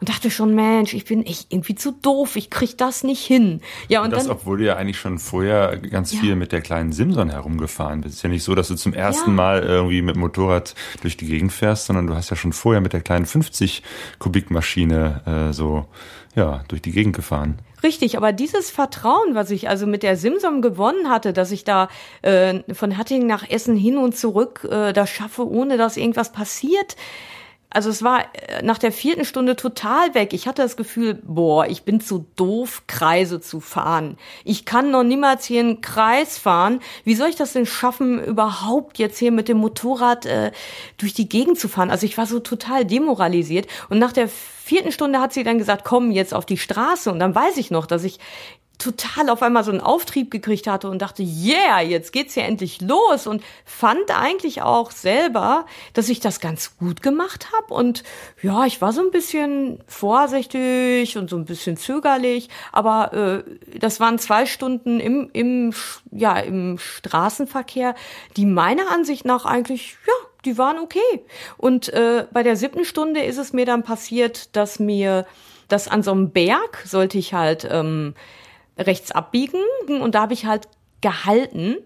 Und dachte schon, Mensch, ich bin echt irgendwie zu doof, ich krieg das nicht hin. Ja, und, und das, dann, obwohl du ja eigentlich schon vorher ganz ja. viel mit der kleinen Simson herumgefahren bist. Es ist ja nicht so, dass du zum ersten ja. Mal irgendwie mit Motorrad durch die Gegend fährst, sondern du hast ja schon vorher mit der kleinen 50 Kubikmaschine äh, so ja durch die Gegend gefahren. Richtig, aber dieses Vertrauen, was ich also mit der Simsom gewonnen hatte, dass ich da äh, von Hattingen nach Essen hin und zurück äh, das schaffe, ohne dass irgendwas passiert, Also es war äh, nach der vierten Stunde total weg. Ich hatte das Gefühl, boah, ich bin zu doof, Kreise zu fahren. Ich kann noch niemals hier einen Kreis fahren. Wie soll ich das denn schaffen, überhaupt jetzt hier mit dem Motorrad äh, durch die Gegend zu fahren? Also ich war so total demoralisiert. Und nach der vierten Stunde hat sie dann gesagt, komm jetzt auf die Straße. Und dann weiß ich noch, dass ich total auf einmal so einen Auftrieb gekriegt hatte und dachte, yeah, jetzt geht's ja endlich los. Und fand eigentlich auch selber, dass ich das ganz gut gemacht habe und ja, ich war so ein bisschen vorsichtig und so ein bisschen zögerlich, aber äh, das waren zwei Stunden im im ja im Straßenverkehr, die meiner Ansicht nach eigentlich ja die waren okay. Und äh, bei der siebten Stunde ist es mir dann passiert, dass mir das an so einem Berg sollte ich halt ähm, rechts abbiegen und da habe ich halt gehalten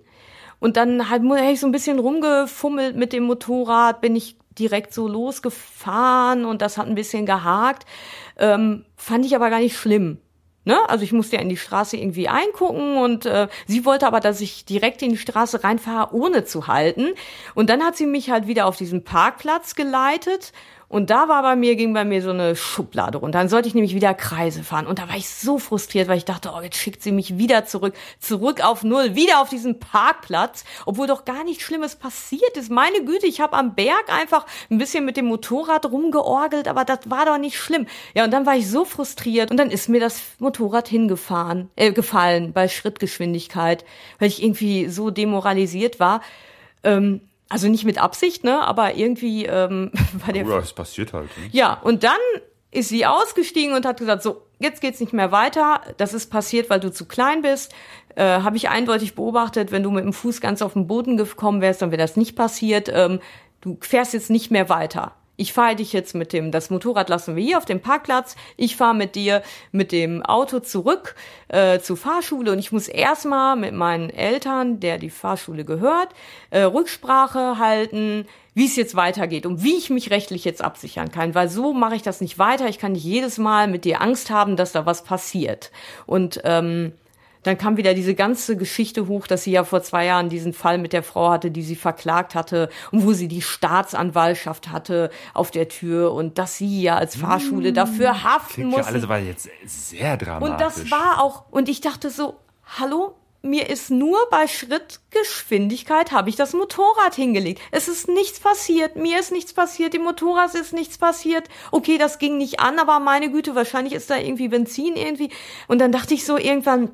und dann halt habe ich so ein bisschen rumgefummelt mit dem Motorrad, bin ich direkt so losgefahren und das hat ein bisschen gehakt. Ähm, fand ich aber gar nicht schlimm. Ne? Also ich musste ja in die Straße irgendwie eingucken und äh, sie wollte aber, dass ich direkt in die Straße reinfahre, ohne zu halten. Und dann hat sie mich halt wieder auf diesen Parkplatz geleitet und da war bei mir, ging bei mir so eine Schublade runter. Dann sollte ich nämlich wieder Kreise fahren. Und da war ich so frustriert, weil ich dachte, oh, jetzt schickt sie mich wieder zurück, zurück auf Null, wieder auf diesen Parkplatz, obwohl doch gar nichts Schlimmes passiert ist. Meine Güte, ich habe am Berg einfach ein bisschen mit dem Motorrad rumgeorgelt, aber das war doch nicht schlimm. Ja, und dann war ich so frustriert und dann ist mir das Motorrad hingefahren, äh, gefallen bei Schrittgeschwindigkeit, weil ich irgendwie so demoralisiert war. Ähm, also nicht mit Absicht, ne? Aber irgendwie ähm, war der. Ja, es passiert halt. Ne? Ja, und dann ist sie ausgestiegen und hat gesagt, so, jetzt geht's nicht mehr weiter. Das ist passiert, weil du zu klein bist. Äh, Habe ich eindeutig beobachtet, wenn du mit dem Fuß ganz auf den Boden gekommen wärst, dann wäre das nicht passiert. Ähm, du fährst jetzt nicht mehr weiter ich fahre dich jetzt mit dem, das Motorrad lassen wir hier auf dem Parkplatz, ich fahre mit dir mit dem Auto zurück äh, zur Fahrschule und ich muss erstmal mit meinen Eltern, der die Fahrschule gehört, äh, Rücksprache halten, wie es jetzt weitergeht und wie ich mich rechtlich jetzt absichern kann, weil so mache ich das nicht weiter. Ich kann nicht jedes Mal mit dir Angst haben, dass da was passiert. Und ähm, dann kam wieder diese ganze Geschichte hoch, dass sie ja vor zwei Jahren diesen Fall mit der Frau hatte, die sie verklagt hatte und wo sie die Staatsanwaltschaft hatte auf der Tür und dass sie ja als Fahrschule dafür mmh. haften muss. Alles war jetzt sehr dramatisch. Und das war auch, und ich dachte so, hallo, mir ist nur bei Schrittgeschwindigkeit habe ich das Motorrad hingelegt. Es ist nichts passiert, mir ist nichts passiert, dem Motorrad ist nichts passiert. Okay, das ging nicht an, aber meine Güte, wahrscheinlich ist da irgendwie Benzin irgendwie. Und dann dachte ich so irgendwann,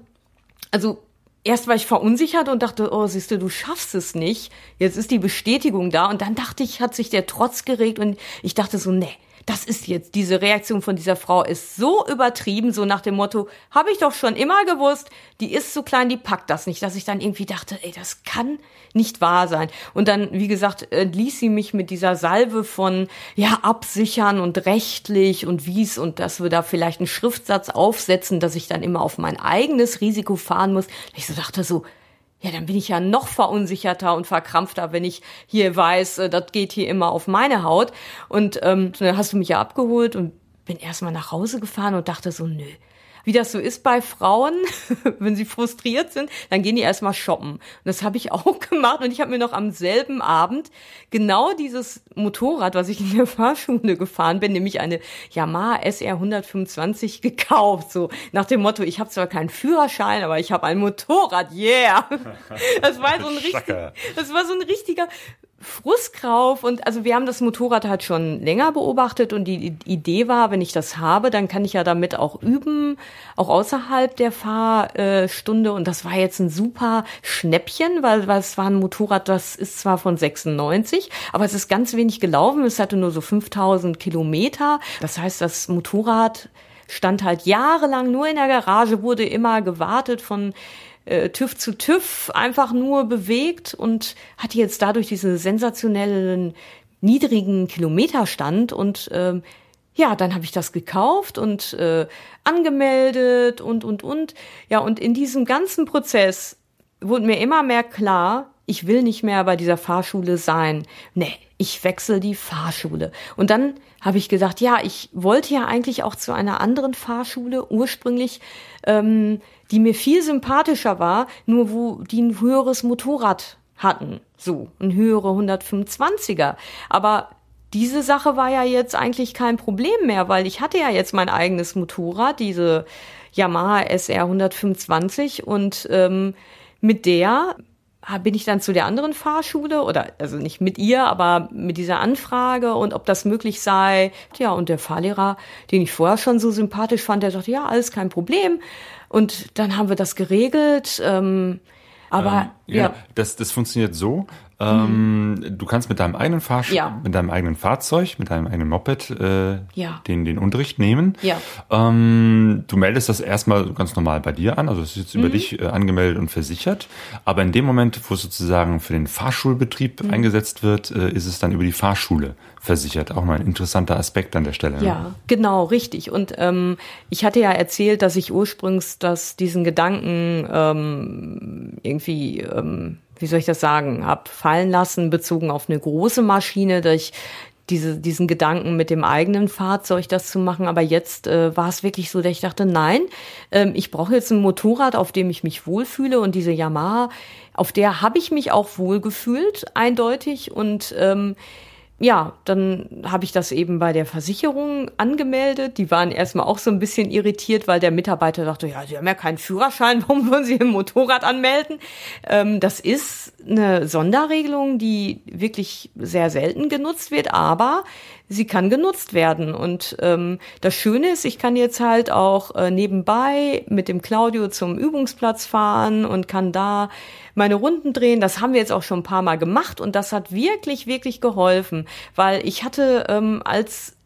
also erst war ich verunsichert und dachte, oh, siehst du, du schaffst es nicht. Jetzt ist die Bestätigung da. Und dann dachte ich, hat sich der Trotz geregt und ich dachte so, nee, das ist jetzt, diese Reaktion von dieser Frau ist so übertrieben, so nach dem Motto, habe ich doch schon immer gewusst, die ist so klein, die packt das nicht, dass ich dann irgendwie dachte, ey, das kann nicht wahr sein. Und dann, wie gesagt, ließ sie mich mit dieser Salve von, ja, absichern und rechtlich und wie's und dass wir da vielleicht einen Schriftsatz aufsetzen, dass ich dann immer auf mein eigenes Risiko fahren muss. Ich so dachte so, ja, dann bin ich ja noch verunsicherter und verkrampfter, wenn ich hier weiß, äh, das geht hier immer auf meine Haut. Und ähm, dann hast du mich ja abgeholt und bin erstmal nach Hause gefahren und dachte so, nö, wie das so ist bei Frauen, wenn sie frustriert sind, dann gehen die erstmal shoppen. Und das habe ich auch gemacht und ich habe mir noch am selben Abend genau dieses Motorrad, was ich in der Fahrschule gefahren bin, nämlich eine Yamaha SR 125 gekauft. So nach dem Motto, ich habe zwar keinen Führerschein, aber ich habe ein Motorrad, yeah. Das war so ein richtiger, das war so ein richtiger Frustkrauf und also wir haben das Motorrad halt schon länger beobachtet und die Idee war, wenn ich das habe, dann kann ich ja damit auch üben, auch außerhalb der Fahrstunde. Und das war jetzt ein super Schnäppchen, weil, weil es war ein Motorrad, das ist zwar von 96, aber es ist ganz wenig gelaufen, es hatte nur so 5000 Kilometer, das heißt, das Motorrad stand halt jahrelang nur in der Garage, wurde immer gewartet von äh, TÜV zu TÜV einfach nur bewegt und hatte jetzt dadurch diesen sensationellen niedrigen Kilometerstand und ähm, ja, dann habe ich das gekauft und äh, angemeldet und und und ja und in diesem ganzen Prozess wurde mir immer mehr klar, ich will nicht mehr bei dieser Fahrschule sein. Nee, ich wechsle die Fahrschule. Und dann habe ich gesagt, ja, ich wollte ja eigentlich auch zu einer anderen Fahrschule ursprünglich, ähm, die mir viel sympathischer war, nur wo die ein höheres Motorrad hatten. So, ein höhere 125er. Aber diese Sache war ja jetzt eigentlich kein Problem mehr, weil ich hatte ja jetzt mein eigenes Motorrad, diese Yamaha SR 125 und ähm, mit der bin ich dann zu der anderen Fahrschule oder also nicht mit ihr, aber mit dieser Anfrage und ob das möglich sei. Ja, und der Fahrlehrer, den ich vorher schon so sympathisch fand, der sagte, ja, alles kein Problem. Und dann haben wir das geregelt. Ähm, aber ähm, ja, ja, das, das funktioniert so. Ähm, mhm. Du kannst mit deinem eigenen Fahrsch ja. mit deinem eigenen Fahrzeug, mit deinem eigenen Moped äh, ja. den, den Unterricht nehmen. Ja. Ähm, du meldest das erstmal ganz normal bei dir an, also es ist jetzt mhm. über dich äh, angemeldet und versichert. Aber in dem Moment, wo es sozusagen für den Fahrschulbetrieb mhm. eingesetzt wird, äh, ist es dann über die Fahrschule versichert. Auch mal ein interessanter Aspekt an der Stelle. Ne? Ja, genau, richtig. Und ähm, ich hatte ja erzählt, dass ich ursprünglich dass diesen Gedanken ähm, irgendwie ähm, wie soll ich das sagen, habe fallen lassen, bezogen auf eine große Maschine, dass ich diese, diesen Gedanken mit dem eigenen Fahrzeug das zu machen. Aber jetzt äh, war es wirklich so, dass ich dachte, nein, ähm, ich brauche jetzt ein Motorrad, auf dem ich mich wohlfühle. Und diese Yamaha, auf der habe ich mich auch wohlgefühlt, eindeutig. Und ähm, ja, dann habe ich das eben bei der Versicherung angemeldet. Die waren erstmal auch so ein bisschen irritiert, weil der Mitarbeiter dachte, ja, Sie haben ja keinen Führerschein, warum wollen Sie ein Motorrad anmelden? Ähm, das ist eine Sonderregelung, die wirklich sehr selten genutzt wird, aber sie kann genutzt werden. Und ähm, das Schöne ist, ich kann jetzt halt auch äh, nebenbei mit dem Claudio zum Übungsplatz fahren und kann da meine Runden drehen. Das haben wir jetzt auch schon ein paar Mal gemacht und das hat wirklich, wirklich geholfen, weil ich hatte ähm, als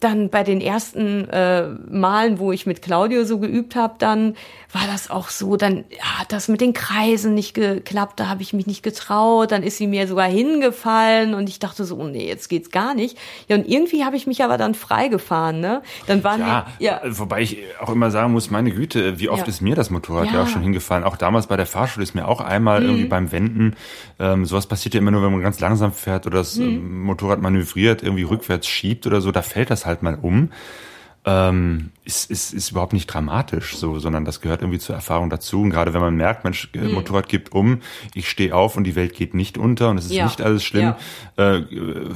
dann bei den ersten äh, Malen, wo ich mit Claudio so geübt habe, dann war das auch so, dann hat das mit den Kreisen nicht geklappt, da habe ich mich nicht getraut, dann ist sie mir sogar hingefallen und ich dachte so, oh nee, jetzt geht's gar nicht. Ja, und irgendwie habe ich mich aber dann freigefahren, ne? Dann waren ja, wir, ja, wobei ich auch immer sagen muss, meine Güte, wie oft ja. ist mir das Motorrad ja. ja. auch schon hingefallen? Auch damals bei der Fahrschule ist mir auch einmal mhm. irgendwie beim Wenden, ähm, sowas passiert ja immer nur, wenn man ganz langsam fährt oder das mhm. Ähm, Motorrad manövriert, irgendwie rückwärts schiebt oder so, da fällt das halt mal um ähm, ist, ist, ist überhaupt nicht dramatisch, so, sondern das gehört irgendwie zur Erfahrung dazu. Und gerade wenn man merkt, Mensch, mhm. Motorrad gibt um, ich stehe auf und die Welt geht nicht unter und es ist ja. nicht alles schlimm, ja. äh,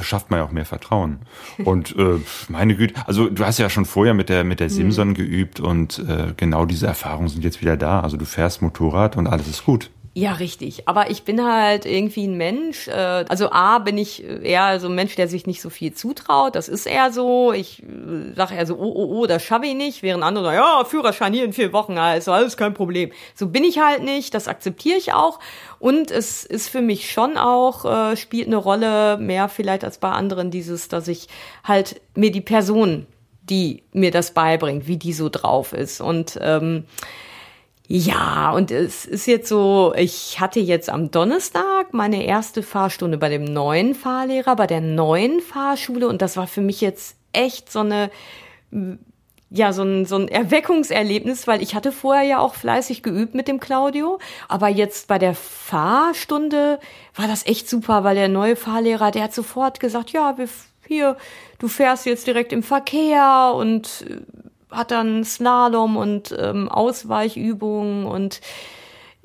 schafft man ja auch mehr Vertrauen. und äh, meine Güte, also du hast ja schon vorher mit der mit der mhm. Simson mhm. geübt und äh, genau diese Erfahrungen sind jetzt wieder da. Also du fährst Motorrad und alles ist gut. Ja, richtig. Aber ich bin halt irgendwie ein Mensch. Äh, also A, bin ich eher so ein Mensch, der sich nicht so viel zutraut. Das ist eher so. Ich äh, sage eher so, oh, oh, oh, das schaffe ich nicht. Während andere sagen, ja, Führerschein hier in vier Wochen, ist alles kein Problem. So bin ich halt nicht. Das akzeptiere ich auch. Und es ist für mich schon auch, äh, spielt eine Rolle, mehr vielleicht als bei anderen, dieses, dass ich halt mir die Person, die mir das beibringt, wie die so drauf ist. Und ähm, ja, und es ist jetzt so, ich hatte jetzt am Donnerstag meine erste Fahrstunde bei dem neuen Fahrlehrer, bei der neuen Fahrschule. Und das war für mich jetzt echt so eine, ja, so ein, so ein Erweckungserlebnis, weil ich hatte vorher ja auch fleißig geübt mit dem Claudio, aber jetzt bei der Fahrstunde war das echt super, weil der neue Fahrlehrer, der hat sofort gesagt, ja, wir, hier, du fährst jetzt direkt im Verkehr und hat dann Slalom und ähm, Ausweichübungen und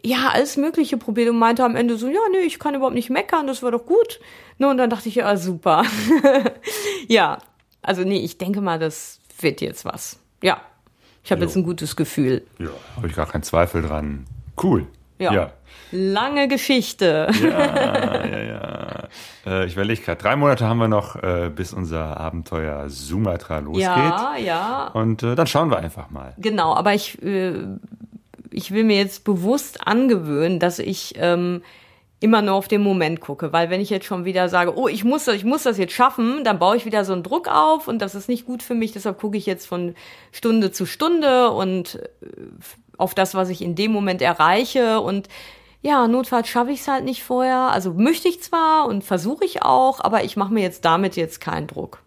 ja, alles Mögliche probiert und meinte am Ende so, ja, nee, ich kann überhaupt nicht meckern, das war doch gut. Ne, und dann dachte ich, ja, super. ja, also nee, ich denke mal, das wird jetzt was. Ja, ich habe jetzt ein gutes Gefühl. Ja, habe ich gar keinen Zweifel dran. Cool. Ja. ja. Lange Geschichte. Ja, ja, ja. Äh, ich überlege gerade, drei Monate haben wir noch, äh, bis unser Abenteuer Sumatra losgeht. Ja, ja. Und äh, dann schauen wir einfach mal. Genau, aber ich, ich will mir jetzt bewusst angewöhnen, dass ich ähm, immer nur auf den Moment gucke, weil wenn ich jetzt schon wieder sage, oh, ich muss das, ich muss das jetzt schaffen, dann baue ich wieder so einen Druck auf und das ist nicht gut für mich, deshalb gucke ich jetzt von Stunde zu Stunde und auf das, was ich in dem Moment erreiche und ja, notfalls schaffe ich es halt nicht vorher. Also möchte ich zwar und versuche ich auch, aber ich mache mir jetzt damit jetzt keinen Druck.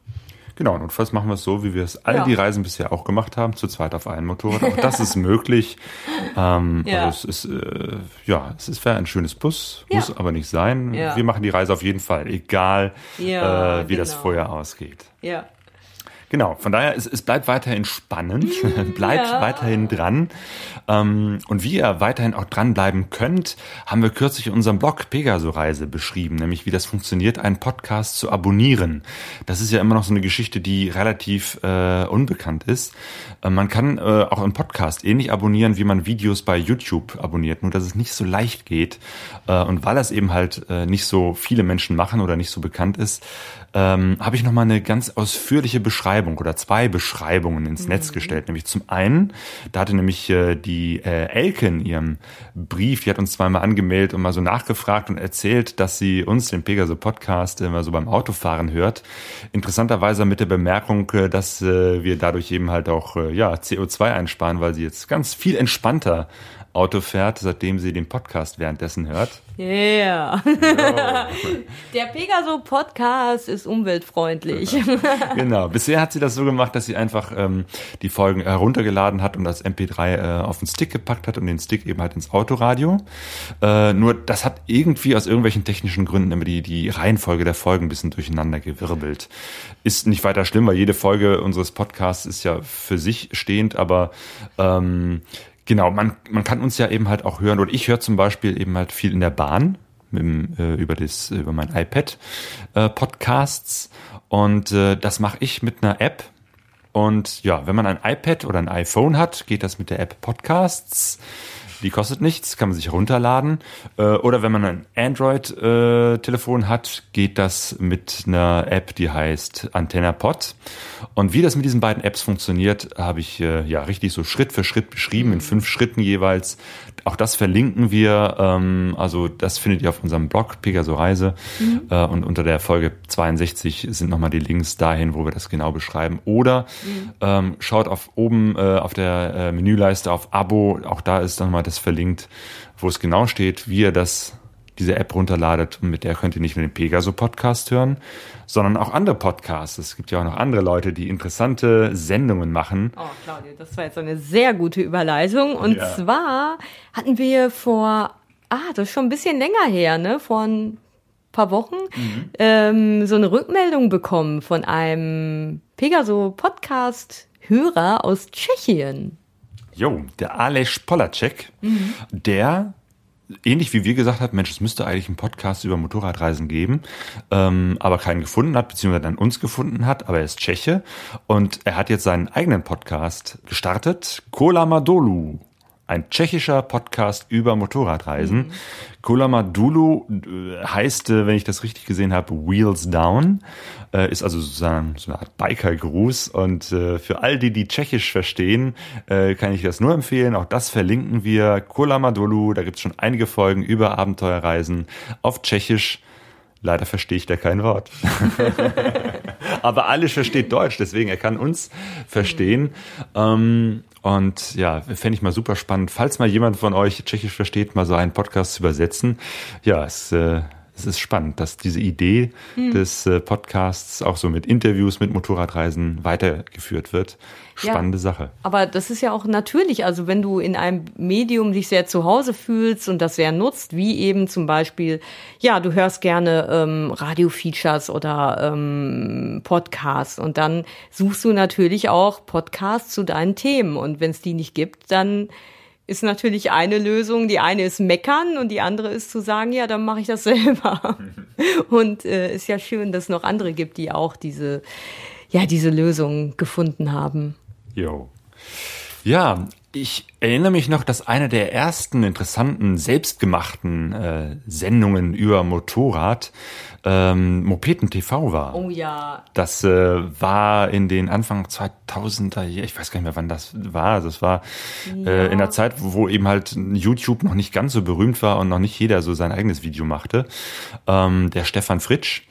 Genau, notfalls machen wir es so, wie wir es all ja. die Reisen bisher auch gemacht haben, zu zweit auf einem Motorrad. Auch das ist möglich. Ähm, ja. Also es ist, äh, ja, es ist ein schönes Bus, ja. muss aber nicht sein. Wir machen die Reise auf jeden Fall, egal äh, wie genau. das vorher ausgeht. Ja. Genau, von daher, es, es bleibt weiterhin spannend, bleibt Ja. weiterhin dran. Ähm, und wie ihr weiterhin auch dranbleiben könnt, haben wir kürzlich in unserem Blog Pegaso-Reise beschrieben, nämlich wie das funktioniert, einen Podcast zu abonnieren. Das ist ja immer noch so eine Geschichte, die relativ äh, unbekannt ist. Äh, man kann äh, auch einen Podcast ähnlich abonnieren, wie man Videos bei YouTube abonniert, nur dass es nicht so leicht geht. Äh, und weil das eben halt äh, nicht so viele Menschen machen oder nicht so bekannt ist, ähm, habe ich nochmal eine ganz ausführliche Beschreibung oder zwei Beschreibungen ins Netz gestellt. Nämlich zum einen, da hatte nämlich äh, die äh, Elke in ihrem Brief, die hat uns zweimal angemeldet und mal so nachgefragt und erzählt, dass sie uns, den Pegaso Podcast, immer so beim Autofahren hört. Interessanterweise mit der Bemerkung, äh, dass äh, wir dadurch eben halt auch äh, ja, CO2 einsparen, weil sie jetzt ganz viel entspannter Auto fährt, seitdem sie den Podcast währenddessen hört. Yeah. Der Pegaso Podcast ist umweltfreundlich. genau. Bisher hat sie das so gemacht, dass sie einfach ähm, die Folgen heruntergeladen hat und das MP3 äh, auf den Stick gepackt hat und den Stick eben halt ins Autoradio. Äh, nur das hat irgendwie aus irgendwelchen technischen Gründen immer die, die Reihenfolge der Folgen ein bisschen durcheinander gewirbelt. Ist nicht weiter schlimm, weil jede Folge unseres Podcasts ist ja für sich stehend, aber ähm, genau, man, man kann uns ja eben halt auch hören, oder ich höre zum Beispiel eben halt viel in der Bahn mit äh, über, das, über mein iPad äh, Podcasts und äh, das mache ich mit einer App. Und ja, wenn man ein iPad oder ein iPhone hat, geht das mit der App Podcasts. Die kostet nichts, kann man sich runterladen. Äh, Oder wenn man ein Android-Telefon hat, geht das mit einer App, die heißt Antenna Pod. Und wie das mit diesen beiden Apps funktioniert, habe ich äh, ja richtig so Schritt für Schritt beschrieben, in fünf Schritten jeweils. Auch das verlinken wir. Ähm, also das findet ihr auf unserem Blog Pegaso Reise. Äh, und unter der Folge 62 sind nochmal die Links dahin, wo wir das genau beschreiben. Oder ähm, schaut auf oben äh, auf der äh, Menüleiste auf Abo. Auch da ist dann mal das verlinkt, wo es genau steht, wie ihr das diese App runterladet und mit der könnt ihr nicht nur den Pegaso Podcast hören, sondern auch andere Podcasts. Es gibt ja auch noch andere Leute, die interessante Sendungen machen. Oh, Claudia, das war jetzt eine sehr gute Überleitung. Und Ja. zwar hatten wir vor, ah, das ist schon ein bisschen länger her, ne? Vor ein paar Wochen, ähm, so eine Rückmeldung bekommen von einem Pegaso-Podcast-Hörer aus Tschechien. Jo, der Aleš Polacek, der ähnlich wie wir gesagt hat, Mensch, es müsste eigentlich einen Podcast über Motorradreisen geben, ähm, aber keinen gefunden hat, beziehungsweise dann uns gefunden hat, aber er ist Tscheche und er hat jetzt seinen eigenen Podcast gestartet, Kola Madolu. Ein tschechischer Podcast über Motorradreisen. Kola Madulu äh, heißt, äh, wenn ich das richtig gesehen habe, Wheels Down. Äh, ist also sozusagen so eine Art Biker-Gruß. Und für all die, die Tschechisch verstehen, kann ich das nur empfehlen. Auch das verlinken wir. Kola Madulu, da gibt es schon einige Folgen über Abenteuerreisen auf Tschechisch. Leider verstehe ich da kein Wort. Aber alles versteht Deutsch, deswegen er kann uns verstehen. Ähm, und ja, fände ich mal super spannend, falls mal jemand von euch Tschechisch versteht, mal so einen Podcast zu übersetzen. Ja, es, äh, es ist spannend, dass diese Idee des äh, Podcasts auch so mit Interviews, mit Motorradreisen weitergeführt wird. Spannende Ja. Sache. Aber das ist ja auch natürlich, also wenn du in einem Medium dich sehr zu Hause fühlst und das sehr nutzt, wie eben zum Beispiel, ja, du hörst gerne ähm, Radio-Features oder ähm, Podcasts und dann suchst du natürlich auch Podcasts zu deinen Themen und wenn es die nicht gibt, dann ist natürlich eine Lösung, die eine ist meckern und die andere ist zu sagen, ja, dann mache ich das selber. Und äh, ist ja schön, dass es noch andere gibt, die auch diese, ja, diese Lösung gefunden haben. Jo. Ja, ich erinnere mich noch, dass eine der ersten interessanten, selbstgemachten äh, Sendungen über Motorrad ähm, Mopeten TV war. Oh ja. Das äh, war in den Anfang 2000er, Jahr- ich weiß gar nicht mehr, wann das war. Also es war äh, in der Zeit, wo eben halt YouTube noch nicht ganz so berühmt war und noch nicht jeder so sein eigenes Video machte. Ähm, der Stefan Fritsch,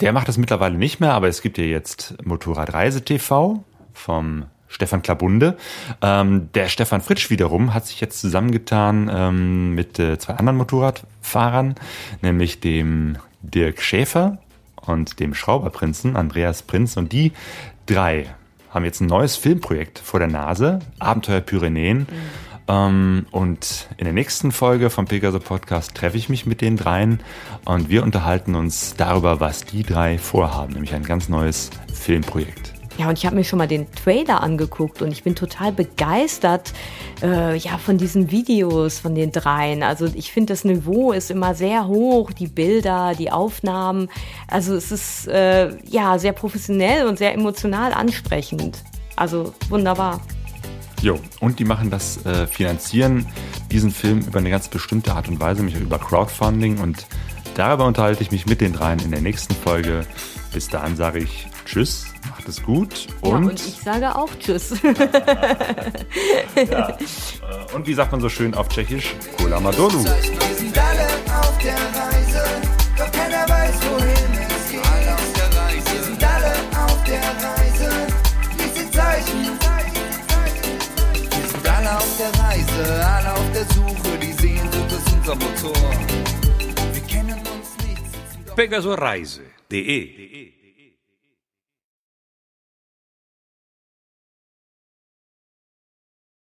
der macht das mittlerweile nicht mehr, aber es gibt ja jetzt Motorradreise TV vom Stefan Klabunde. Ähm, der Stefan Fritsch wiederum hat sich jetzt zusammengetan ähm, mit äh, zwei anderen Motorradfahrern, nämlich dem Dirk Schäfer und dem Schrauberprinzen Andreas Prinz. Und die drei haben jetzt ein neues Filmprojekt vor der Nase, Abenteuer Pyrenäen. Ähm, und in der nächsten Folge vom Pegaso Podcast treffe ich mich mit den dreien und wir unterhalten uns darüber, was die drei vorhaben, nämlich ein ganz neues Filmprojekt. Ja, und ich habe mir schon mal den Trailer angeguckt und ich bin total begeistert äh, ja, von diesen Videos von den dreien. Also ich finde, das Niveau ist immer sehr hoch, die Bilder, die Aufnahmen. Also es ist äh, ja sehr professionell und sehr emotional ansprechend. Also wunderbar. Jo, und die machen das, äh, finanzieren diesen Film über eine ganz bestimmte Art und Weise, nämlich über Crowdfunding. Und darüber unterhalte ich mich mit den dreien in der nächsten Folge. Bis dahin sage ich Tschüss, macht es gut. Und, ja, und ich sage auch Tschüss. ja, äh, und wie sagt man so schön auf Tschechisch? Kola Madolu. Wir sind alle auf der Reise, doch keiner weiß, wohin es geht. Alle auf der Reise. Wir sind alle auf der Reise, lies die Zeichen. Wir sind alle auf der Reise, alle auf der Suche, die Sehnsucht ist unser Motor. Wir kennen uns nicht. Pegasoreise.de